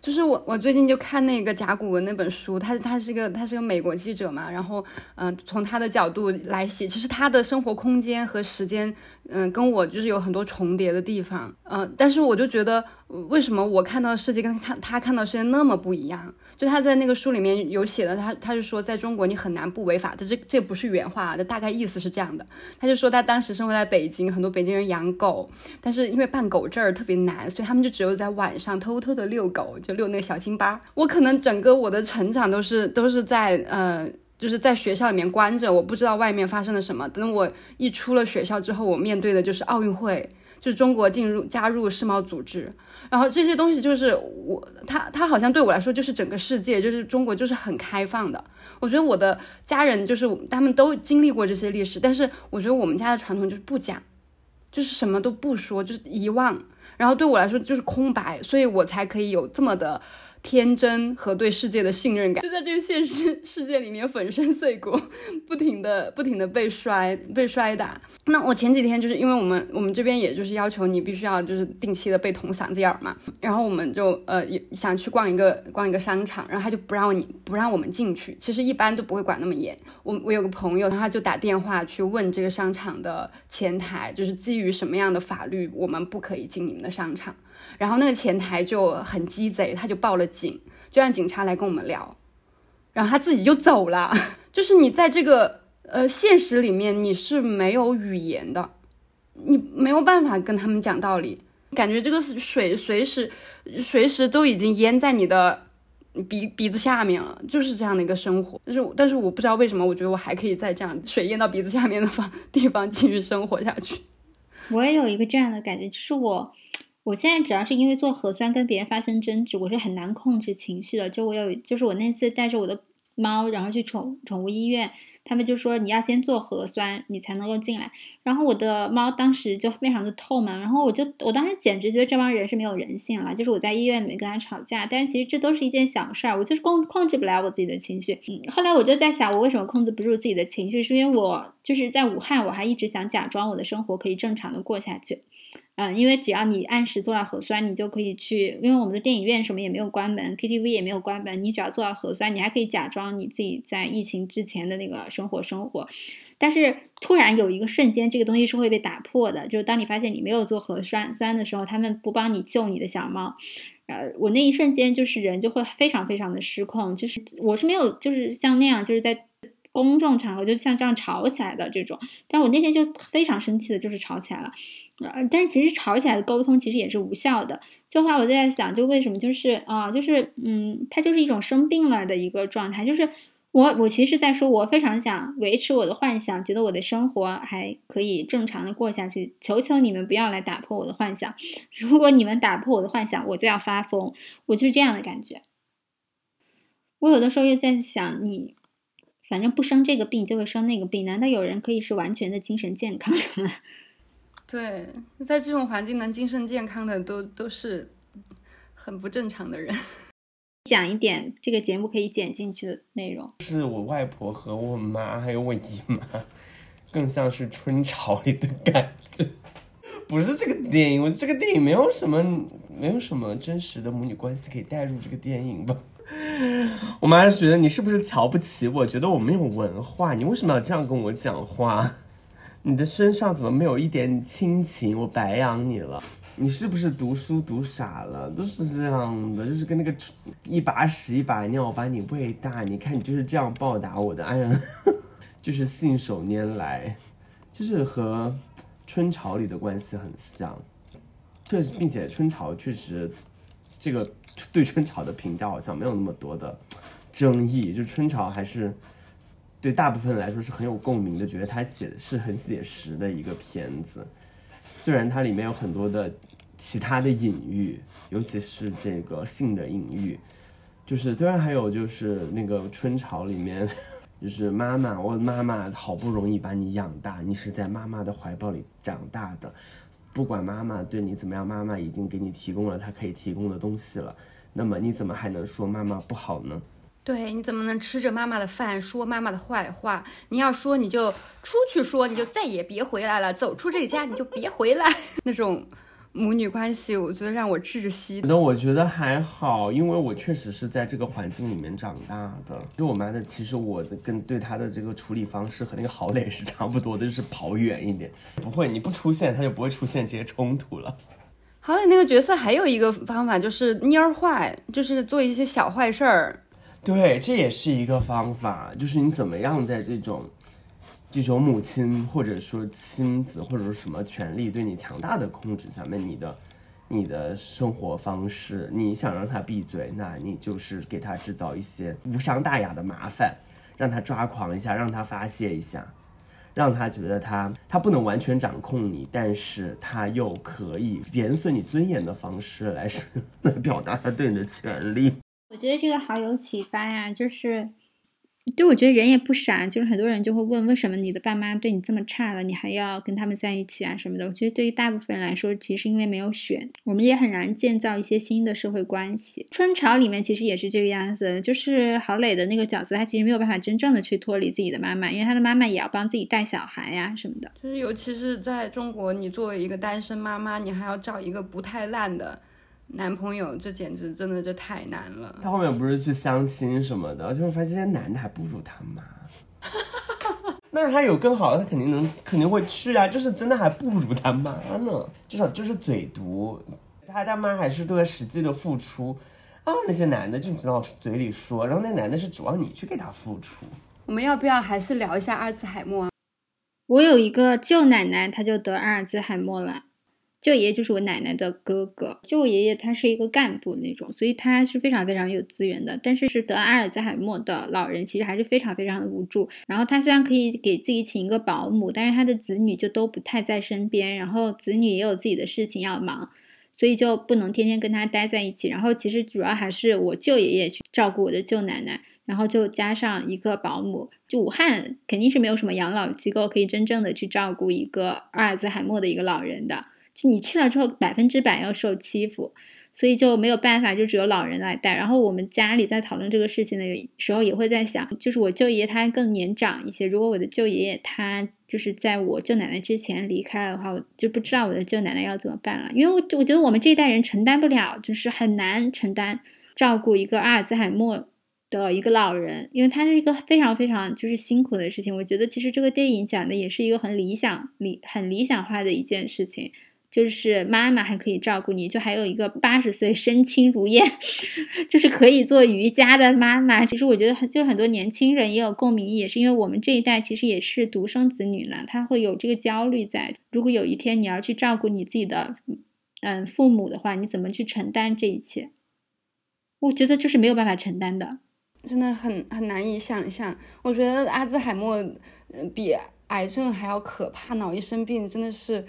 就是我，我最近就看那个甲骨文那本书，他他是个他是个美国记者嘛，然后嗯，从他的角度来写，其实他的生活空间和时间，嗯，跟我就是有很多重叠的地方，嗯，但是我就觉得，为什么我看到的世界跟看他看到世界那么不一样？就他在那个书里面有写的，他他就说在中国你很难不违法，的，这这不是原话，的大概意思是这样的。他就说他当时生活在北京，很多北京人养狗，但是因为办狗证儿特别难，所以他们就只有在晚上偷偷的遛狗，就遛那个小金巴。我可能整个我的成长都是都是在呃就是在学校里面关着，我不知道外面发生了什么。等我一出了学校之后，我面对的就是奥运会，就是中国进入加入世贸组织。然后这些东西就是我他他好像对我来说就是整个世界，就是中国就是很开放的。我觉得我的家人就是他们都经历过这些历史，但是我觉得我们家的传统就是不讲，就是什么都不说，就是遗忘。然后对我来说就是空白，所以我才可以有这么的。天真和对世界的信任感，就在这个现实 世界里面粉身碎骨，不停的不停的被摔被摔打。那我前几天就是因为我们我们这边也就是要求你必须要就是定期的被捅嗓子眼儿嘛，然后我们就呃想去逛一个逛一个商场，然后他就不让你不让我们进去。其实一般都不会管那么严。我我有个朋友，他就打电话去问这个商场的前台，就是基于什么样的法律我们不可以进你们的商场。然后那个前台就很鸡贼，他就报了警，就让警察来跟我们聊，然后他自己就走了。就是你在这个呃现实里面，你是没有语言的，你没有办法跟他们讲道理，感觉这个水随时随时都已经淹在你的鼻鼻子下面了，就是这样的一个生活。但是但是我不知道为什么，我觉得我还可以在这样水淹到鼻子下面的方地方继续生活下去。我也有一个这样的感觉，就是我。我现在主要是因为做核酸跟别人发生争执，我是很难控制情绪的。就我有，就是我那次带着我的猫，然后去宠宠物医院，他们就说你要先做核酸，你才能够进来。然后我的猫当时就非常的痛嘛，然后我就我当时简直觉得这帮人是没有人性了。就是我在医院里面跟他吵架，但是其实这都是一件小事儿，我就是控控制不了我自己的情绪。嗯，后来我就在想，我为什么控制不住自己的情绪？是因为我就是在武汉，我还一直想假装我的生活可以正常的过下去。嗯，因为只要你按时做了核酸，你就可以去。因为我们的电影院什么也没有关门，KTV 也没有关门，你只要做了核酸，你还可以假装你自己在疫情之前的那个生活生活。但是突然有一个瞬间，这个东西是会被打破的，就是当你发现你没有做核酸酸的时候，他们不帮你救你的小猫。呃，我那一瞬间就是人就会非常非常的失控，就是我是没有就是像那样就是在。公众场合就像这样吵起来的这种，但我那天就非常生气的，就是吵起来了。呃，但其实吵起来的沟通其实也是无效的。就后来我就在想，就为什么就是啊，就是嗯，它就是一种生病了的一个状态。就是我我其实在说，我非常想维持我的幻想，觉得我的生活还可以正常的过下去。求求你们不要来打破我的幻想。如果你们打破我的幻想，我就要发疯。我就是这样的感觉。我有的时候又在想你。反正不生这个病就会生那个病，难道有人可以是完全的精神健康的吗？对，在这种环境能精神健康的都都是很不正常的人。讲一点这个节目可以剪进去的内容，是我外婆和我妈还有我姨妈，更像是春潮里的感觉。不是这个电影，我这个电影没有什么没有什么真实的母女关系可以带入这个电影吧。我妈觉得你是不是瞧不起我？觉得我没有文化，你为什么要这样跟我讲话？你的身上怎么没有一点亲情？我白养你了，你是不是读书读傻了？都是这样的，就是跟那个一把屎一把尿把你喂大，你看你就是这样报答我的。哎呀，就是信手拈来，就是和春潮里的关系很像。对，并且春潮确实。这个对春潮的评价好像没有那么多的争议，就春潮还是对大部分来说是很有共鸣的，觉得他写的是很写实的一个片子。虽然它里面有很多的其他的隐喻，尤其是这个性的隐喻，就是虽然还有就是那个春潮里面，就是妈妈，我妈妈好不容易把你养大，你是在妈妈的怀抱里长大的。不管妈妈对你怎么样，妈妈已经给你提供了她可以提供的东西了，那么你怎么还能说妈妈不好呢？对，你怎么能吃着妈妈的饭说妈妈的坏话？你要说你就出去说，你就再也别回来了，走出这家你就别回来，那种。母女关系，我觉得让我窒息。那我觉得还好，因为我确实是在这个环境里面长大的。对我妈的，其实我的跟对她的这个处理方式和那个郝磊是差不多的，就是跑远一点，不会，你不出现，她就不会出现这些冲突了。郝磊那个角色还有一个方法就是蔫坏，就是做一些小坏事儿。对，这也是一个方法，就是你怎么样在这种这种母亲或者说亲子或者说什么权利对你强大的控制下面，你的你的生活方式，你想让他闭嘴，那你就是给他制造一些无伤大雅的麻烦，让他抓狂一下，让他发泄一下。让他觉得他他不能完全掌控你，但是他又可以贬损你尊严的方式来 来表达他对你的权利。我觉得这个好有启发呀，就是。就我觉得人也不傻，就是很多人就会问，为什么你的爸妈对你这么差了，你还要跟他们在一起啊什么的？我觉得对于大部分人来说，其实因为没有选，我们也很难建造一些新的社会关系。春潮里面其实也是这个样子，就是郝蕾的那个角色，他其实没有办法真正的去脱离自己的妈妈，因为他的妈妈也要帮自己带小孩呀什么的。就是尤其是在中国，你作为一个单身妈妈，你还要找一个不太烂的。男朋友，这简直真的就太难了。他后面不是去相亲什么的，就会发现这些男的还不如他妈。那他有更好的，他肯定能，肯定会去啊。就是真的还不如他妈呢，至少就是嘴毒。他他妈还是对实际的付出啊。那些男的就知道嘴里说，然后那男的是指望你去给他付出。我们要不要还是聊一下阿尔兹海默？我有一个舅奶奶，她就得阿尔兹海默了。舅爷爷就是我奶奶的哥哥，舅爷爷他是一个干部那种，所以他是非常非常有资源的。但是是得阿尔兹海默的老人，其实还是非常非常的无助。然后他虽然可以给自己请一个保姆，但是他的子女就都不太在身边，然后子女也有自己的事情要忙，所以就不能天天跟他待在一起。然后其实主要还是我舅爷爷去照顾我的舅奶奶，然后就加上一个保姆。就武汉肯定是没有什么养老机构可以真正的去照顾一个阿尔兹海默的一个老人的。你去了之后，百分之百要受欺负，所以就没有办法，就只有老人来带。然后我们家里在讨论这个事情的时候，也会在想，就是我舅爷他更年长一些，如果我的舅爷爷他就是在我舅奶奶之前离开了的话，我就不知道我的舅奶奶要怎么办了。因为我我觉得我们这一代人承担不了，就是很难承担照顾一个阿尔兹海默的一个老人，因为他是一个非常非常就是辛苦的事情。我觉得其实这个电影讲的也是一个很理想理很理想化的一件事情。就是妈妈还可以照顾你，就还有一个八十岁身轻如燕，就是可以做瑜伽的妈妈。其实我觉得，就是很多年轻人也有共鸣，也是因为我们这一代其实也是独生子女呢，他会有这个焦虑在。如果有一天你要去照顾你自己的嗯父母的话，你怎么去承担这一切？我觉得就是没有办法承担的，真的很很难以想象。我觉得阿兹海默嗯比癌症还要可怕，脑一生病真的是。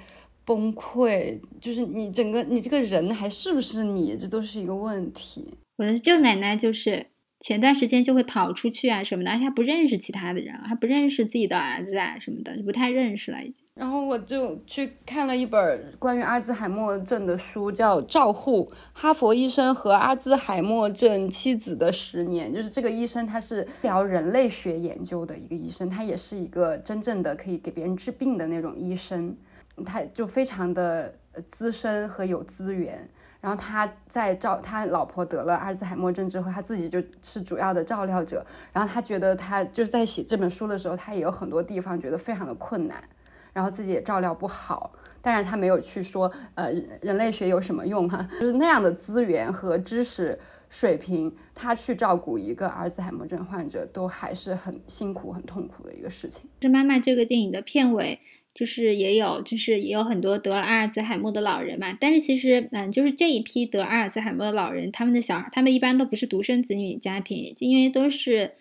崩溃，就是你整个你这个人还是不是你，这都是一个问题。我的舅奶奶就是前段时间就会跑出去啊什么的，而且不认识其他的人，她不认识自己的儿子啊什么的，就不太认识了已经。然后我就去看了一本关于阿兹海默症的书，叫《照护哈佛医生和阿兹海默症妻子的十年》，就是这个医生他是聊人类学研究的一个医生，他也是一个真正的可以给别人治病的那种医生。他就非常的资深和有资源，然后他在照他老婆得了阿尔兹海默症之后，他自己就是主要的照料者。然后他觉得他就是在写这本书的时候，他也有很多地方觉得非常的困难，然后自己也照料不好。当然他没有去说，呃，人类学有什么用哈？就是那样的资源和知识水平，他去照顾一个阿尔兹海默症患者，都还是很辛苦、很痛苦的一个事情。是妈妈这个电影的片尾。就是也有，就是也有很多得了阿尔兹海默的老人嘛。但是其实，嗯，就是这一批得阿尔兹海默的老人，他们的小孩，他们一般都不是独生子女家庭，就因为都是，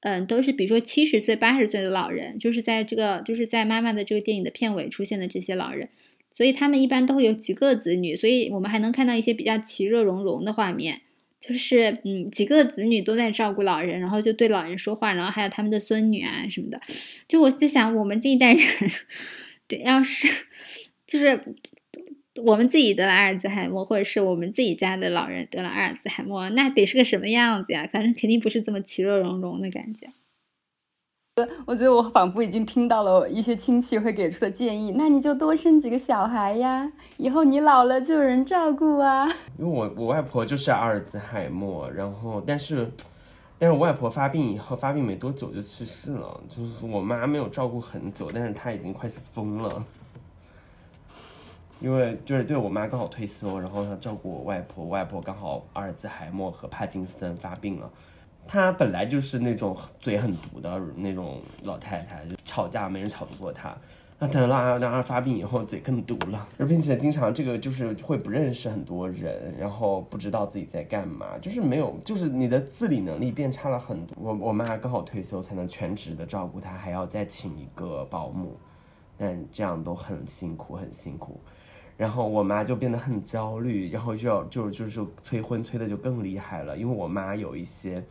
嗯，都是比如说七十岁、八十岁的老人，就是在这个，就是在妈妈的这个电影的片尾出现的这些老人，所以他们一般都会有几个子女，所以我们还能看到一些比较其乐融融的画面。就是嗯，几个子女都在照顾老人，然后就对老人说话，然后还有他们的孙女啊什么的。就我在想，我们这一代人，对，要是就是我们自己得了阿尔兹海默，或者是我们自己家的老人得了阿尔兹海默，那得是个什么样子呀？反正肯定不是这么其乐融融的感觉。我觉得我仿佛已经听到了一些亲戚会给出的建议，那你就多生几个小孩呀，以后你老了就有人照顾啊。因为我我外婆就是阿尔兹海默，然后但是，但是我外婆发病以后，发病没多久就去世了，就是我妈没有照顾很久，但是她已经快疯了。因为就是对我妈刚好退休，然后她照顾我外婆，外婆刚好阿尔兹海默和帕金森发病了。她本来就是那种嘴很毒的那种老太太，就吵架没人吵得过她。那等到让她发病以后，嘴更毒了，而并且经常这个就是会不认识很多人，然后不知道自己在干嘛，就是没有，就是你的自理能力变差了很多。我我妈刚好退休，才能全职的照顾她，还要再请一个保姆，但这样都很辛苦，很辛苦。然后我妈就变得很焦虑，然后就要就就是催婚催的就更厉害了，因为我妈有一些，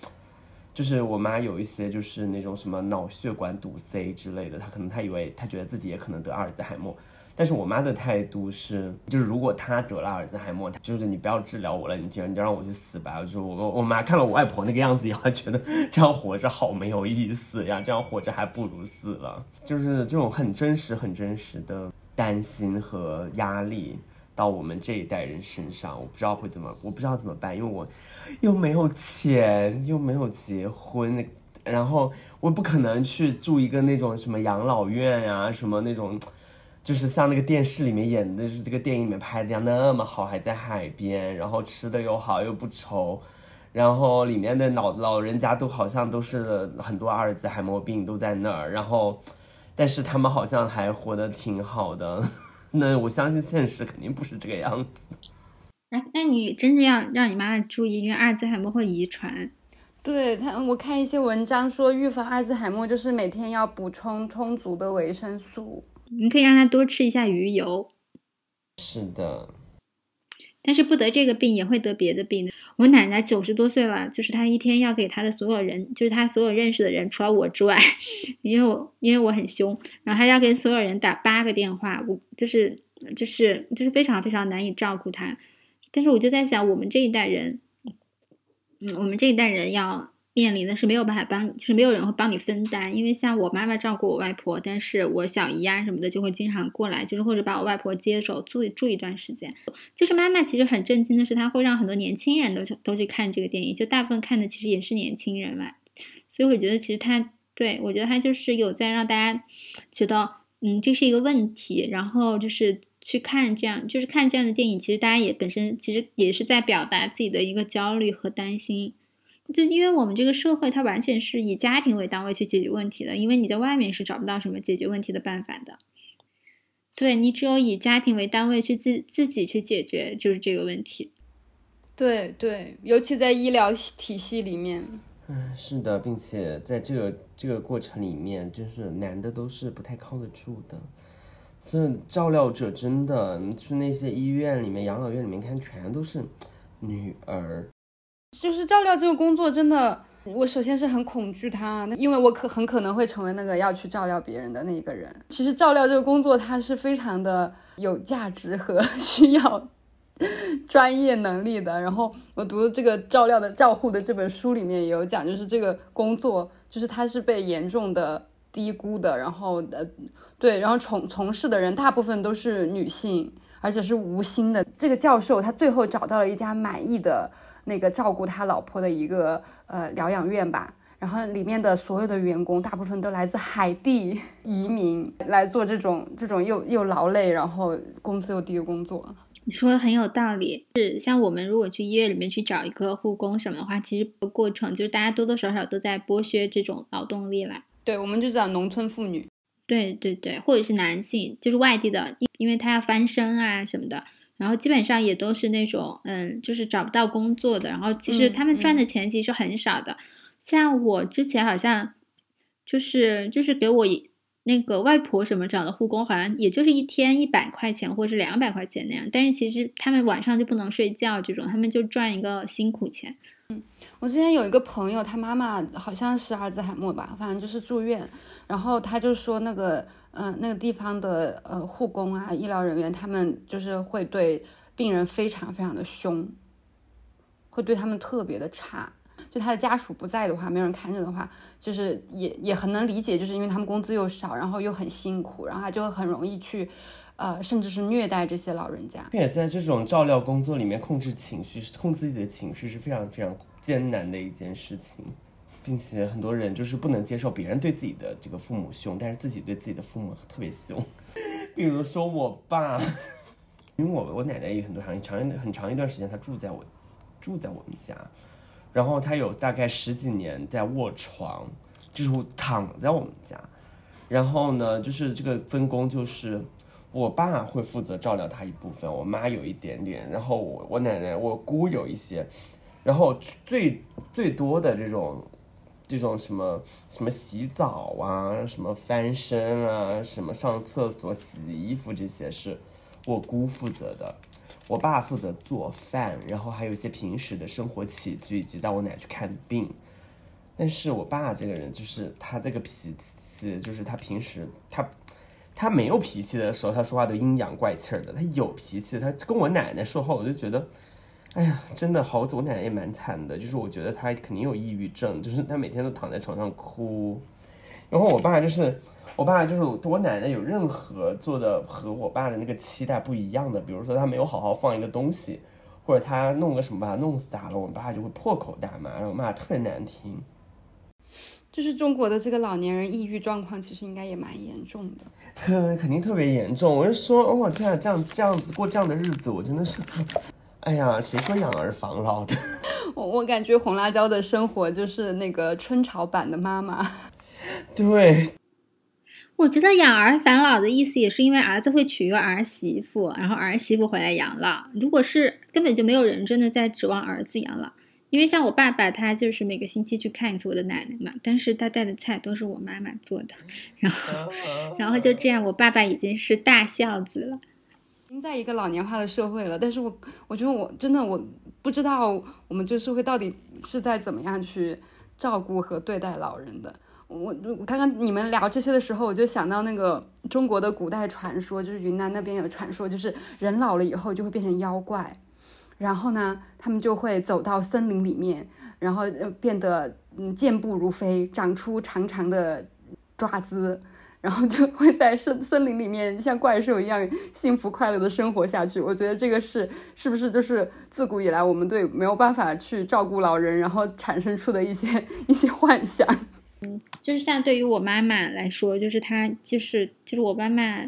就是我妈有一些就是那种什么脑血管堵塞之类的，她可能她以为她觉得自己也可能得阿尔兹海默，但是我妈的态度是，就是如果她得了阿尔兹海默，就是你不要治疗我了，你就你就让我去死吧。就是我我妈看了我外婆那个样子以后，觉得这样活着好没有意思呀，这样活着还不如死了。就是这种很真实、很真实的。担心和压力到我们这一代人身上，我不知道会怎么，我不知道怎么办，因为我又没有钱，又没有结婚，然后我不可能去住一个那种什么养老院呀，什么那种，就是像那个电视里面演的，就是这个电影里面拍的样那么好，还在海边，然后吃的又好又不愁，然后里面的老老人家都好像都是很多阿尔兹海默病都在那儿，然后。但是他们好像还活得挺好的，那我相信现实肯定不是这个样子。那，那你真正要让你妈妈注意，因为阿尔兹海默会遗传。对他，我看一些文章说，预防阿尔兹海默就是每天要补充充足的维生素。你可以让他多吃一下鱼油。是的。但是不得这个病也会得别的病。我奶奶九十多岁了，就是她一天要给她的所有人，就是她所有认识的人，除了我之外，因为我因为我很凶，然后她要给所有人打八个电话，我就是就是就是非常非常难以照顾她。但是我就在想，我们这一代人，嗯，我们这一代人要。面临的是没有办法帮，就是没有人会帮你分担，因为像我妈妈照顾我外婆，但是我小姨啊什么的就会经常过来，就是或者把我外婆接走住住一段时间。就是妈妈其实很震惊的是，她会让很多年轻人都都去看这个电影，就大部分看的其实也是年轻人嘛。所以我觉得其实她对我觉得她就是有在让大家觉得，嗯，这是一个问题，然后就是去看这样，就是看这样的电影，其实大家也本身其实也是在表达自己的一个焦虑和担心。就因为我们这个社会，它完全是以家庭为单位去解决问题的，因为你在外面是找不到什么解决问题的办法的。对你只有以家庭为单位去自自己去解决，就是这个问题。对对，尤其在医疗体系里面。嗯，是的，并且在这个这个过程里面，就是男的都是不太靠得住的，所以照料者真的，你去那些医院里面、养老院里面看，全都是女儿。就是照料这个工作，真的，我首先是很恐惧它，因为我可很可能会成为那个要去照料别人的那一个人。其实照料这个工作，它是非常的有价值和 需要专业能力的。然后我读的这个照料的照护的这本书里面也有讲，就是这个工作，就是它是被严重的低估的。然后呃，对，然后从从事的人大部分都是女性，而且是无薪的。这个教授他最后找到了一家满意的。那个照顾他老婆的一个呃疗养院吧，然后里面的所有的员工大部分都来自海地移民来做这种这种又又劳累然后工资又低的工作。你说的很有道理，是像我们如果去医院里面去找一个护工什么的话，其实过程就是大家多多少少都在剥削这种劳动力来。对，我们就讲农村妇女。对对对，或者是男性，就是外地的，因为他要翻身啊什么的。然后基本上也都是那种，嗯，就是找不到工作的。然后其实他们赚的钱其实很少的。像我之前好像就是就是给我那个外婆什么找的护工，好像也就是一天一百块钱或者是两百块钱那样。但是其实他们晚上就不能睡觉，这种他们就赚一个辛苦钱。嗯，我之前有一个朋友，他妈妈好像是阿尔兹海默吧，反正就是住院，然后他就说那个。嗯，那个地方的呃护工啊，医疗人员，他们就是会对病人非常非常的凶，会对他们特别的差。就他的家属不在的话，没有人看着的话，就是也也很能理解，就是因为他们工资又少，然后又很辛苦，然后他就很容易去，呃，甚至是虐待这些老人家。并且在这种照料工作里面，控制情绪，控制自己的情绪是非常非常艰难的一件事情。并且很多人就是不能接受别人对自己的这个父母凶，但是自己对自己的父母特别凶。比如说我爸，因为我我奶奶也很多长长很长一段时间她住在我住在我们家，然后她有大概十几年在卧床，就是躺在我们家，然后呢，就是这个分工就是我爸会负责照料她一部分，我妈有一点点，然后我我奶奶我姑有一些，然后最最多的这种。这种什么什么洗澡啊，什么翻身啊，什么上厕所、洗衣服这些是我姑负责的，我爸负责做饭，然后还有一些平时的生活起居，以及带我奶去看病。但是我爸这个人就是他这个脾气，就是他平时他他没有脾气的时候，他说话都阴阳怪气的；他有脾气，他跟我奶奶说话，我就觉得。哎呀，真的好，我奶奶也蛮惨的，就是我觉得她肯定有抑郁症，就是她每天都躺在床上哭。然后我爸就是，我爸就是我奶奶有任何做的和我爸的那个期待不一样的，比如说他没有好好放一个东西，或者他弄个什么把它弄洒了，我爸就会破口大骂，然后骂特别难听。就是中国的这个老年人抑郁状况，其实应该也蛮严重的。肯肯定特别严重，我就说，哦天啊，这样这样子过这样的日子，我真的是。哎呀，谁说养儿防老的？我我感觉红辣椒的生活就是那个春潮版的妈妈。对，我觉得养儿防老的意思也是因为儿子会娶一个儿媳妇，然后儿媳妇回来养老。如果是根本就没有人真的在指望儿子养老，因为像我爸爸，他就是每个星期去看一次我的奶奶嘛，但是他带的菜都是我妈妈做的，然后 然后就这样，我爸爸已经是大孝子了。经在一个老年化的社会了，但是我我觉得我真的我不知道我们这个社会到底是在怎么样去照顾和对待老人的。我我刚刚你们聊这些的时候，我就想到那个中国的古代传说，就是云南那边有传说，就是人老了以后就会变成妖怪，然后呢，他们就会走到森林里面，然后变得嗯健步如飞，长出长长的爪子。然后就会在森森林里面像怪兽一样幸福快乐的生活下去。我觉得这个是是不是就是自古以来我们对没有办法去照顾老人，然后产生出的一些一些幻想。嗯，就是像对于我妈妈来说，就是她就是就是我妈妈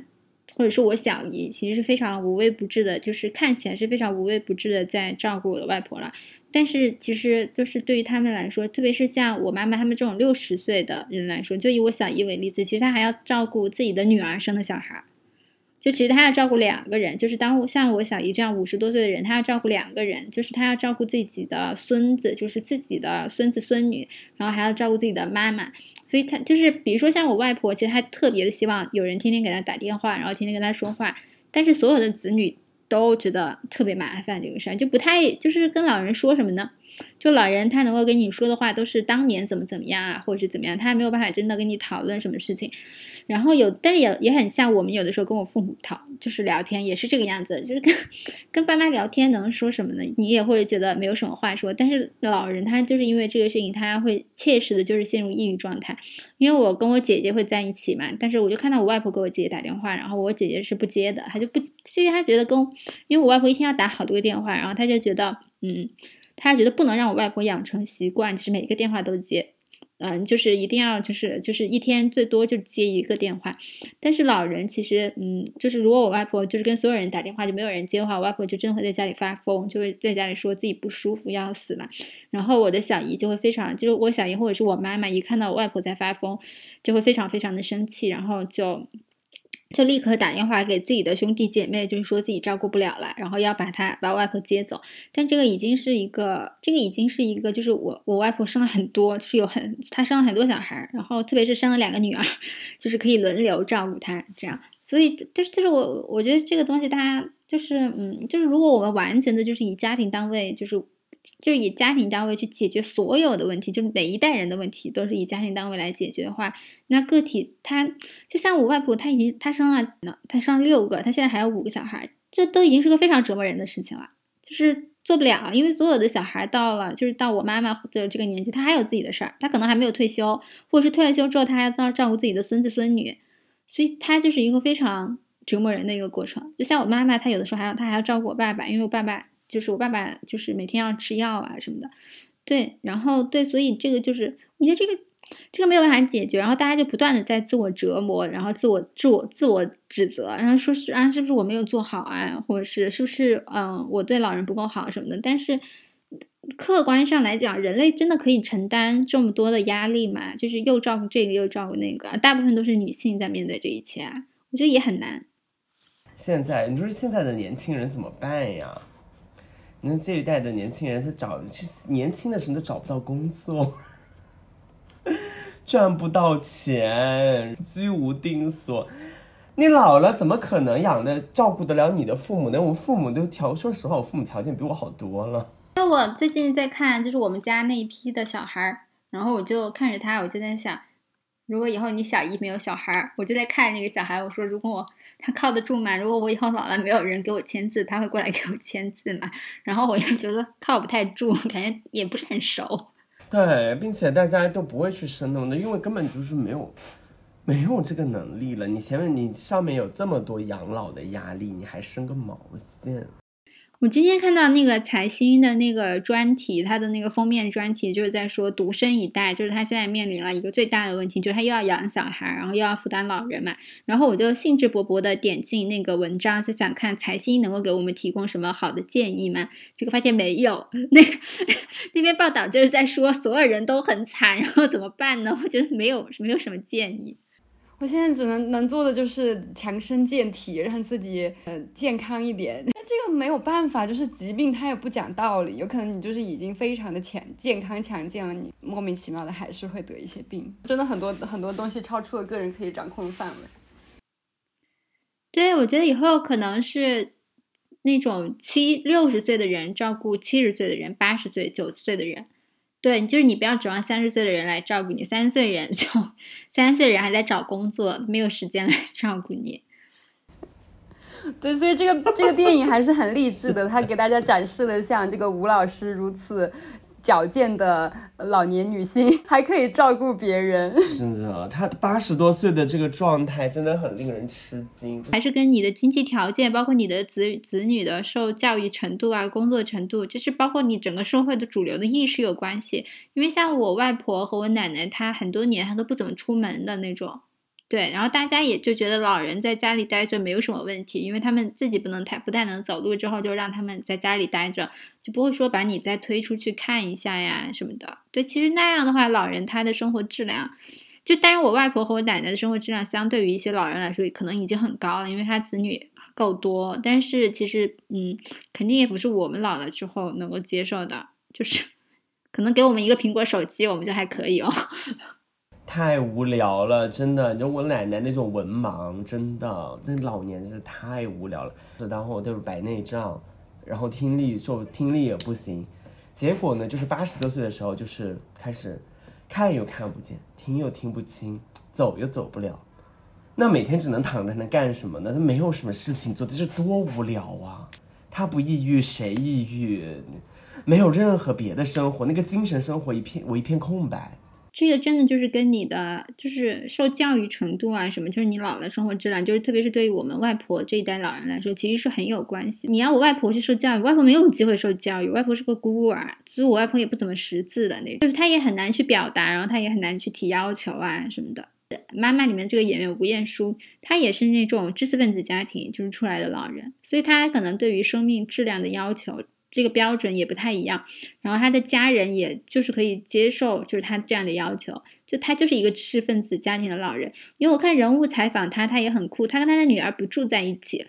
或者是我小姨，其实是非常无微不至的，就是看起来是非常无微不至的在照顾我的外婆了。但是其实就是对于他们来说，特别是像我妈妈他们这种六十岁的人来说，就以我小姨为例子，其实她还要照顾自己的女儿生的小孩，就其实她要照顾两个人，就是当像我小姨这样五十多岁的人，她要照顾两个人，就是她要照顾自己的孙子，就是自己的孙子孙女，然后还要照顾自己的妈妈，所以她就是比如说像我外婆，其实她特别的希望有人天天给她打电话，然后天天跟她说话，但是所有的子女。都觉得特别麻烦这个事儿，就不太就是跟老人说什么呢？就老人他能够跟你说的话都是当年怎么怎么样啊，或者是怎么样，他还没有办法真的跟你讨论什么事情。然后有，但是也也很像我们有的时候跟我父母讨，就是聊天也是这个样子，就是跟跟爸妈聊天能说什么呢？你也会觉得没有什么话说。但是老人他就是因为这个事情，他会切实的就是陷入抑郁状态。因为我跟我姐姐会在一起嘛，但是我就看到我外婆给我姐姐打电话，然后我姐姐是不接的，她就不，其实她觉得跟，因为我外婆一天要打好多个电话，然后她就觉得，嗯，她觉得不能让我外婆养成习惯，就是每个电话都接。嗯，就是一定要，就是就是一天最多就接一个电话，但是老人其实，嗯，就是如果我外婆就是跟所有人打电话就没有人接的话，我外婆就真的会在家里发疯，就会在家里说自己不舒服要死了，然后我的小姨就会非常，就是我小姨或者是我妈妈一看到我外婆在发疯，就会非常非常的生气，然后就。就立刻打电话给自己的兄弟姐妹，就是说自己照顾不了了，然后要把他把外婆接走。但这个已经是一个，这个已经是一个，就是我我外婆生了很多，就是有很她生了很多小孩，然后特别是生了两个女儿，就是可以轮流照顾她这样。所以，就是就是我我觉得这个东西，大家就是嗯，就是如果我们完全的就是以家庭单位，就是。就是以家庭单位去解决所有的问题，就是每一代人的问题都是以家庭单位来解决的话，那个体他就像我外婆，她已经她生了呢，她生了六个，她现在还有五个小孩，这都已经是个非常折磨人的事情了，就是做不了，因为所有的小孩到了就是到我妈妈的这个年纪，她还有自己的事儿，她可能还没有退休，或者是退了休之后，她还要照顾自己的孙子孙女，所以她就是一个非常折磨人的一个过程。就像我妈妈，她有的时候还要她还要照顾我爸爸，因为我爸爸。就是我爸爸，就是每天要吃药啊什么的，对，然后对，所以这个就是，我觉得这个这个没有办法解决，然后大家就不断的在自我折磨，然后自我自我自我指责，然后说是啊，是不是我没有做好啊，或者是是不是嗯我对老人不够好什么的？但是客观上来讲，人类真的可以承担这么多的压力吗？就是又照顾这个又照顾那个，大部分都是女性在面对这一切啊，我觉得也很难。现在你说现在的年轻人怎么办呀？那这一代的年轻人，他找其实年轻的时候都找不到工作。赚不到钱，居无定所。你老了怎么可能养的照顾得了你的父母呢？我父母都条，说实话，我父母条件比我好多了。那我最近在看，就是我们家那一批的小孩儿，然后我就看着他，我就在想，如果以后你小姨没有小孩儿，我就在看那个小孩，我说如果我他靠得住吗？如果我以后老了没有人给我签字，他会过来给我签字吗？然后我又觉得靠不太住，感觉也不是很熟。对，并且大家都不会去生那么多，因为根本就是没有没有这个能力了。你前面你上面有这么多养老的压力，你还生个毛线？我今天看到那个财新的那个专题，他的那个封面专题就是在说独生一代，就是他现在面临了一个最大的问题，就是他又要养小孩，然后又要负担老人嘛。然后我就兴致勃勃的点进那个文章，就想看财新能够给我们提供什么好的建议嘛。结果发现没有，那那边报道就是在说所有人都很惨，然后怎么办呢？我觉得没有没有什么建议。我现在只能能做的就是强身健体，让自己呃健康一点。但这个没有办法，就是疾病它也不讲道理，有可能你就是已经非常的强健康强健了，你莫名其妙的还是会得一些病。真的很多很多东西超出了个人可以掌控的范围。对，我觉得以后可能是那种七六十岁的人照顾七十岁的人，八十岁九十岁的人。对，就是你不要指望三十岁的人来照顾你，三十岁人就三十岁人还在找工作，没有时间来 照顾你。对，所以这个这个电影还是很励志的，他给大家展示了像这个吴老师如此。矫健的老年女性 还可以照顾别人，是的，她八十多岁的这个状态真的很令人吃惊。还是跟你的经济条件，包括你的子子女的受教育程度啊，工作程度，就是包括你整个社会的主流的意识有关系。因为像我外婆和我奶奶，她很多年她都不怎么出门的那种。对，然后大家也就觉得老人在家里待着没有什么问题，因为他们自己不能太不太能走路，之后就让他们在家里待着，就不会说把你再推出去看一下呀什么的。对，其实那样的话，老人他的生活质量，就当然我外婆和我奶奶的生活质量，相对于一些老人来说，可能已经很高了，因为他子女够多。但是其实，嗯，肯定也不是我们老了之后能够接受的，就是 可能给我们一个苹果手机，我们就还可以哦。太无聊了，真的，就我奶奶那种文盲，真的，那老年真是太无聊了。然后都是白内障，然后听力就听力也不行，结果呢，就是八十多岁的时候，就是开始看又看不见，听又听不清，走又走不了，那每天只能躺着，能干什么呢？他没有什么事情做，这是多无聊啊！他不抑郁谁抑郁？没有任何别的生活，那个精神生活一片我一片空白。这个真的就是跟你的就是受教育程度啊什么，就是你老了生活质量，就是特别是对于我们外婆这一代老人来说，其实是很有关系。你要我外婆去受教育，外婆没有机会受教育，外婆是个孤儿，所以我外婆也不怎么识字的那种，就是她也很难去表达，然后她也很难去提要求啊什么的。妈妈里面这个演员吴彦姝，她也是那种知识分子家庭就是出来的老人，所以她可能对于生命质量的要求。这个标准也不太一样，然后他的家人也就是可以接受，就是他这样的要求，就他就是一个知识分子家庭的老人。因为我看人物采访他，他也很酷，他跟他的女儿不住在一起，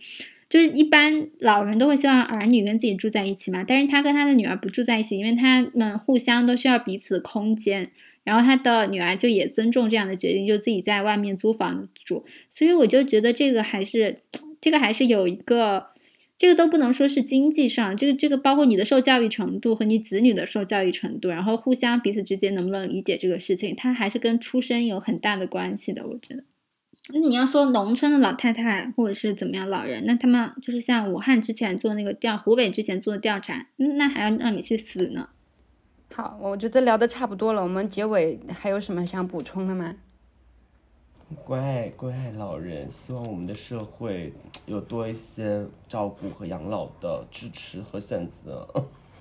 就是一般老人都会希望儿女跟自己住在一起嘛，但是他跟他的女儿不住在一起，因为他们互相都需要彼此的空间，然后他的女儿就也尊重这样的决定，就自己在外面租房住，所以我就觉得这个还是这个还是有一个。这个都不能说是经济上，这个这个包括你的受教育程度和你子女的受教育程度，然后互相彼此之间能不能理解这个事情，它还是跟出身有很大的关系的。我觉得，那你要说农村的老太太或者是怎么样老人，那他们就是像武汉之前做那个调，湖北之前做的调查，那还要让你去死呢？好，我觉得聊的差不多了，我们结尾还有什么想补充的吗？关爱关爱老人，希望我们的社会有多一些照顾和养老的支持和选择。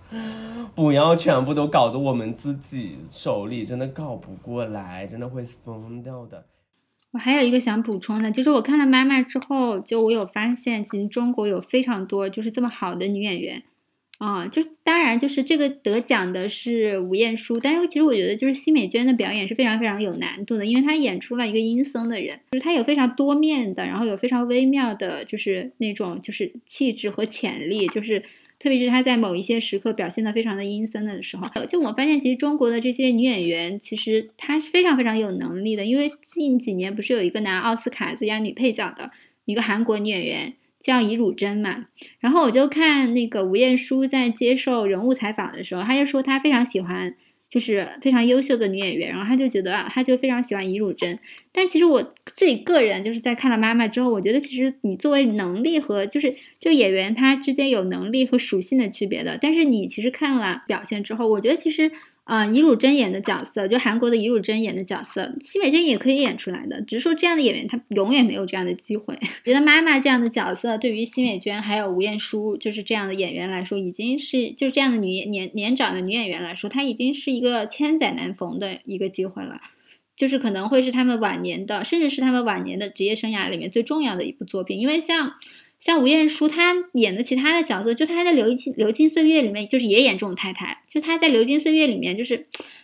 不要全部都搞得我们自己手里，真的搞不过来，真的会疯掉的。我还有一个想补充的，就是我看了《妈妈》之后，就我有发现，其实中国有非常多就是这么好的女演员。啊，就当然就是这个得奖的是吴彦姝，但是其实我觉得就是奚美娟的表演是非常非常有难度的，因为她演出了一个阴森的人，就是她有非常多面的，然后有非常微妙的，就是那种就是气质和潜力，就是特别是她在某一些时刻表现的非常的阴森的时候，就我发现其实中国的这些女演员其实她是非常非常有能力的，因为近几年不是有一个拿奥斯卡最佳女配角的一个韩国女演员。叫尹汝贞嘛，然后我就看那个吴彦姝在接受人物采访的时候，他就说他非常喜欢，就是非常优秀的女演员，然后他就觉得啊，他就非常喜欢尹汝贞。但其实我自己个人就是在看了妈妈之后，我觉得其实你作为能力和就是就演员他之间有能力和属性的区别的，但是你其实看了表现之后，我觉得其实。啊，尹汝贞演的角色，就韩国的尹汝贞演的角色，奚美娟也可以演出来的，只是说这样的演员她永远没有这样的机会。觉得妈妈这样的角色，对于奚美娟还有吴彦姝，就是这样的演员来说，已经是就是这样的女年年长的女演员来说，她已经是一个千载难逢的一个机会了，就是可能会是他们晚年的，甚至是他们晚年的职业生涯里面最重要的一部作品，因为像。像吴彦姝，她演的其他的角色，就她在《流金流金岁月》里面，就是也演这种太太。就她在《流金岁月》里面，就是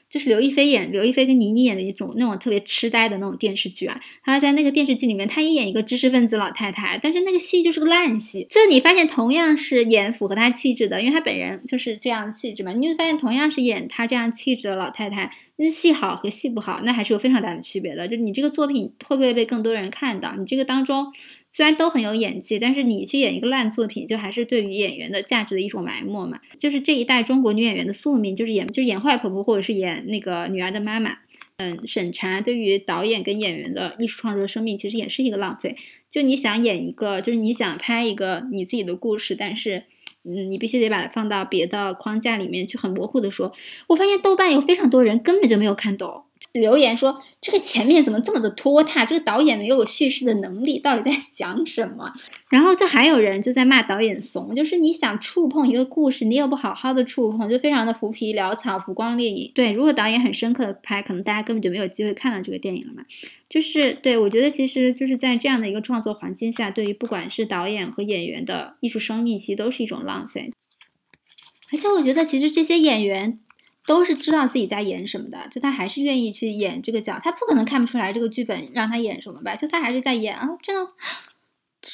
就是刘亦菲演刘亦菲跟倪妮演的一种那种特别痴呆的那种电视剧啊。她在那个电视剧里面，她也演一个知识分子老太太，但是那个戏就是个烂戏。就你发现，同样是演符合她气质的，因为她本人就是这样气质嘛，你会发现同样是演她这样气质的老太太，那戏好和戏不好，那还是有非常大的区别的。就是你这个作品会不会被更多人看到？你这个当中。虽然都很有演技，但是你去演一个烂作品，就还是对于演员的价值的一种埋没嘛。就是这一代中国女演员的宿命，就是演就是演坏婆婆，或者是演那个女儿的妈妈。嗯，审查对于导演跟演员的艺术创作生命，其实也是一个浪费。就你想演一个，就是你想拍一个你自己的故事，但是，嗯，你必须得把它放到别的框架里面去，很模糊的说。我发现豆瓣有非常多人根本就没有看懂。留言说：“这个前面怎么这么的拖沓？这个导演没有叙事的能力，到底在讲什么？”然后就还有人就在骂导演怂，就是你想触碰一个故事，你又不好好的触碰，就非常的浮皮潦草、浮光掠影。对，如果导演很深刻的拍，可能大家根本就没有机会看到这个电影了嘛。就是对我觉得，其实就是在这样的一个创作环境下，对于不管是导演和演员的艺术生命，其实都是一种浪费。而且我觉得，其实这些演员。都是知道自己在演什么的，就他还是愿意去演这个角，他不可能看不出来这个剧本让他演什么吧？就他还是在演啊，真的，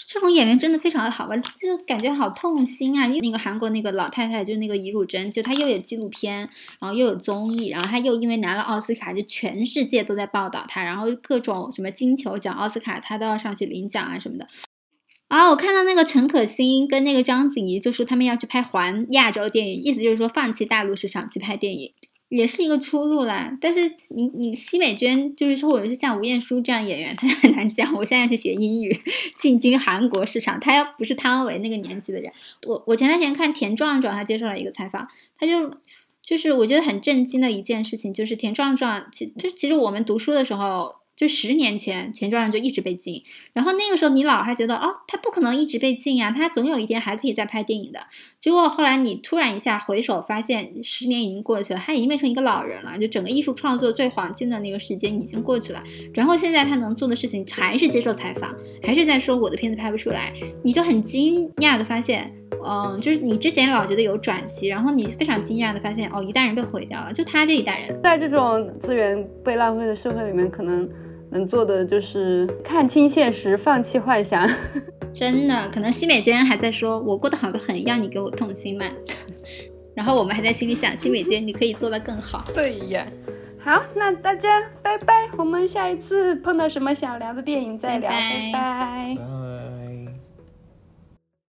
这种演员真的非常的好吧？就感觉好痛心啊！因为那个韩国那个老太太，就那个尹汝贞，就她又有纪录片，然后又有综艺，然后她又因为拿了奥斯卡，就全世界都在报道她，然后各种什么金球奖、奥斯卡，她都要上去领奖啊什么的。啊，我看到那个陈可辛跟那个章子怡就说他们要去拍环亚洲电影，意思就是说放弃大陆市场去拍电影，也是一个出路啦。但是你你奚美娟就是说，或者是像吴彦姝这样演员，她很难讲。我现在要去学英语，进军韩国市场，她要不是汤唯那个年纪的人，我我前段时间看田壮壮，他接受了一个采访，他就就是我觉得很震惊的一件事情，就是田壮壮，其就其实我们读书的时候。就十年前，钱壮壮就一直被禁，然后那个时候你老还觉得哦，他不可能一直被禁呀，他总有一天还可以再拍电影的。结果后来你突然一下回首，发现十年已经过去了，他已经变成一个老人了，就整个艺术创作最黄金的那个时间已经过去了。然后现在他能做的事情还是接受采访，还是在说我的片子拍不出来，你就很惊讶的发现，嗯，就是你之前老觉得有转机，然后你非常惊讶的发现，哦，一代人被毁掉了，就他这一代人，在这种资源被浪费的社会里面，可能。能做的就是看清现实，放弃幻想。真的，可能西美娟还在说：“我过得好的很，要你给我痛心吗？” 然后我们还在心里想：西美娟，你可以做得更好。对呀。好，那大家拜拜，我们下一次碰到什么想聊的电影再聊，拜拜。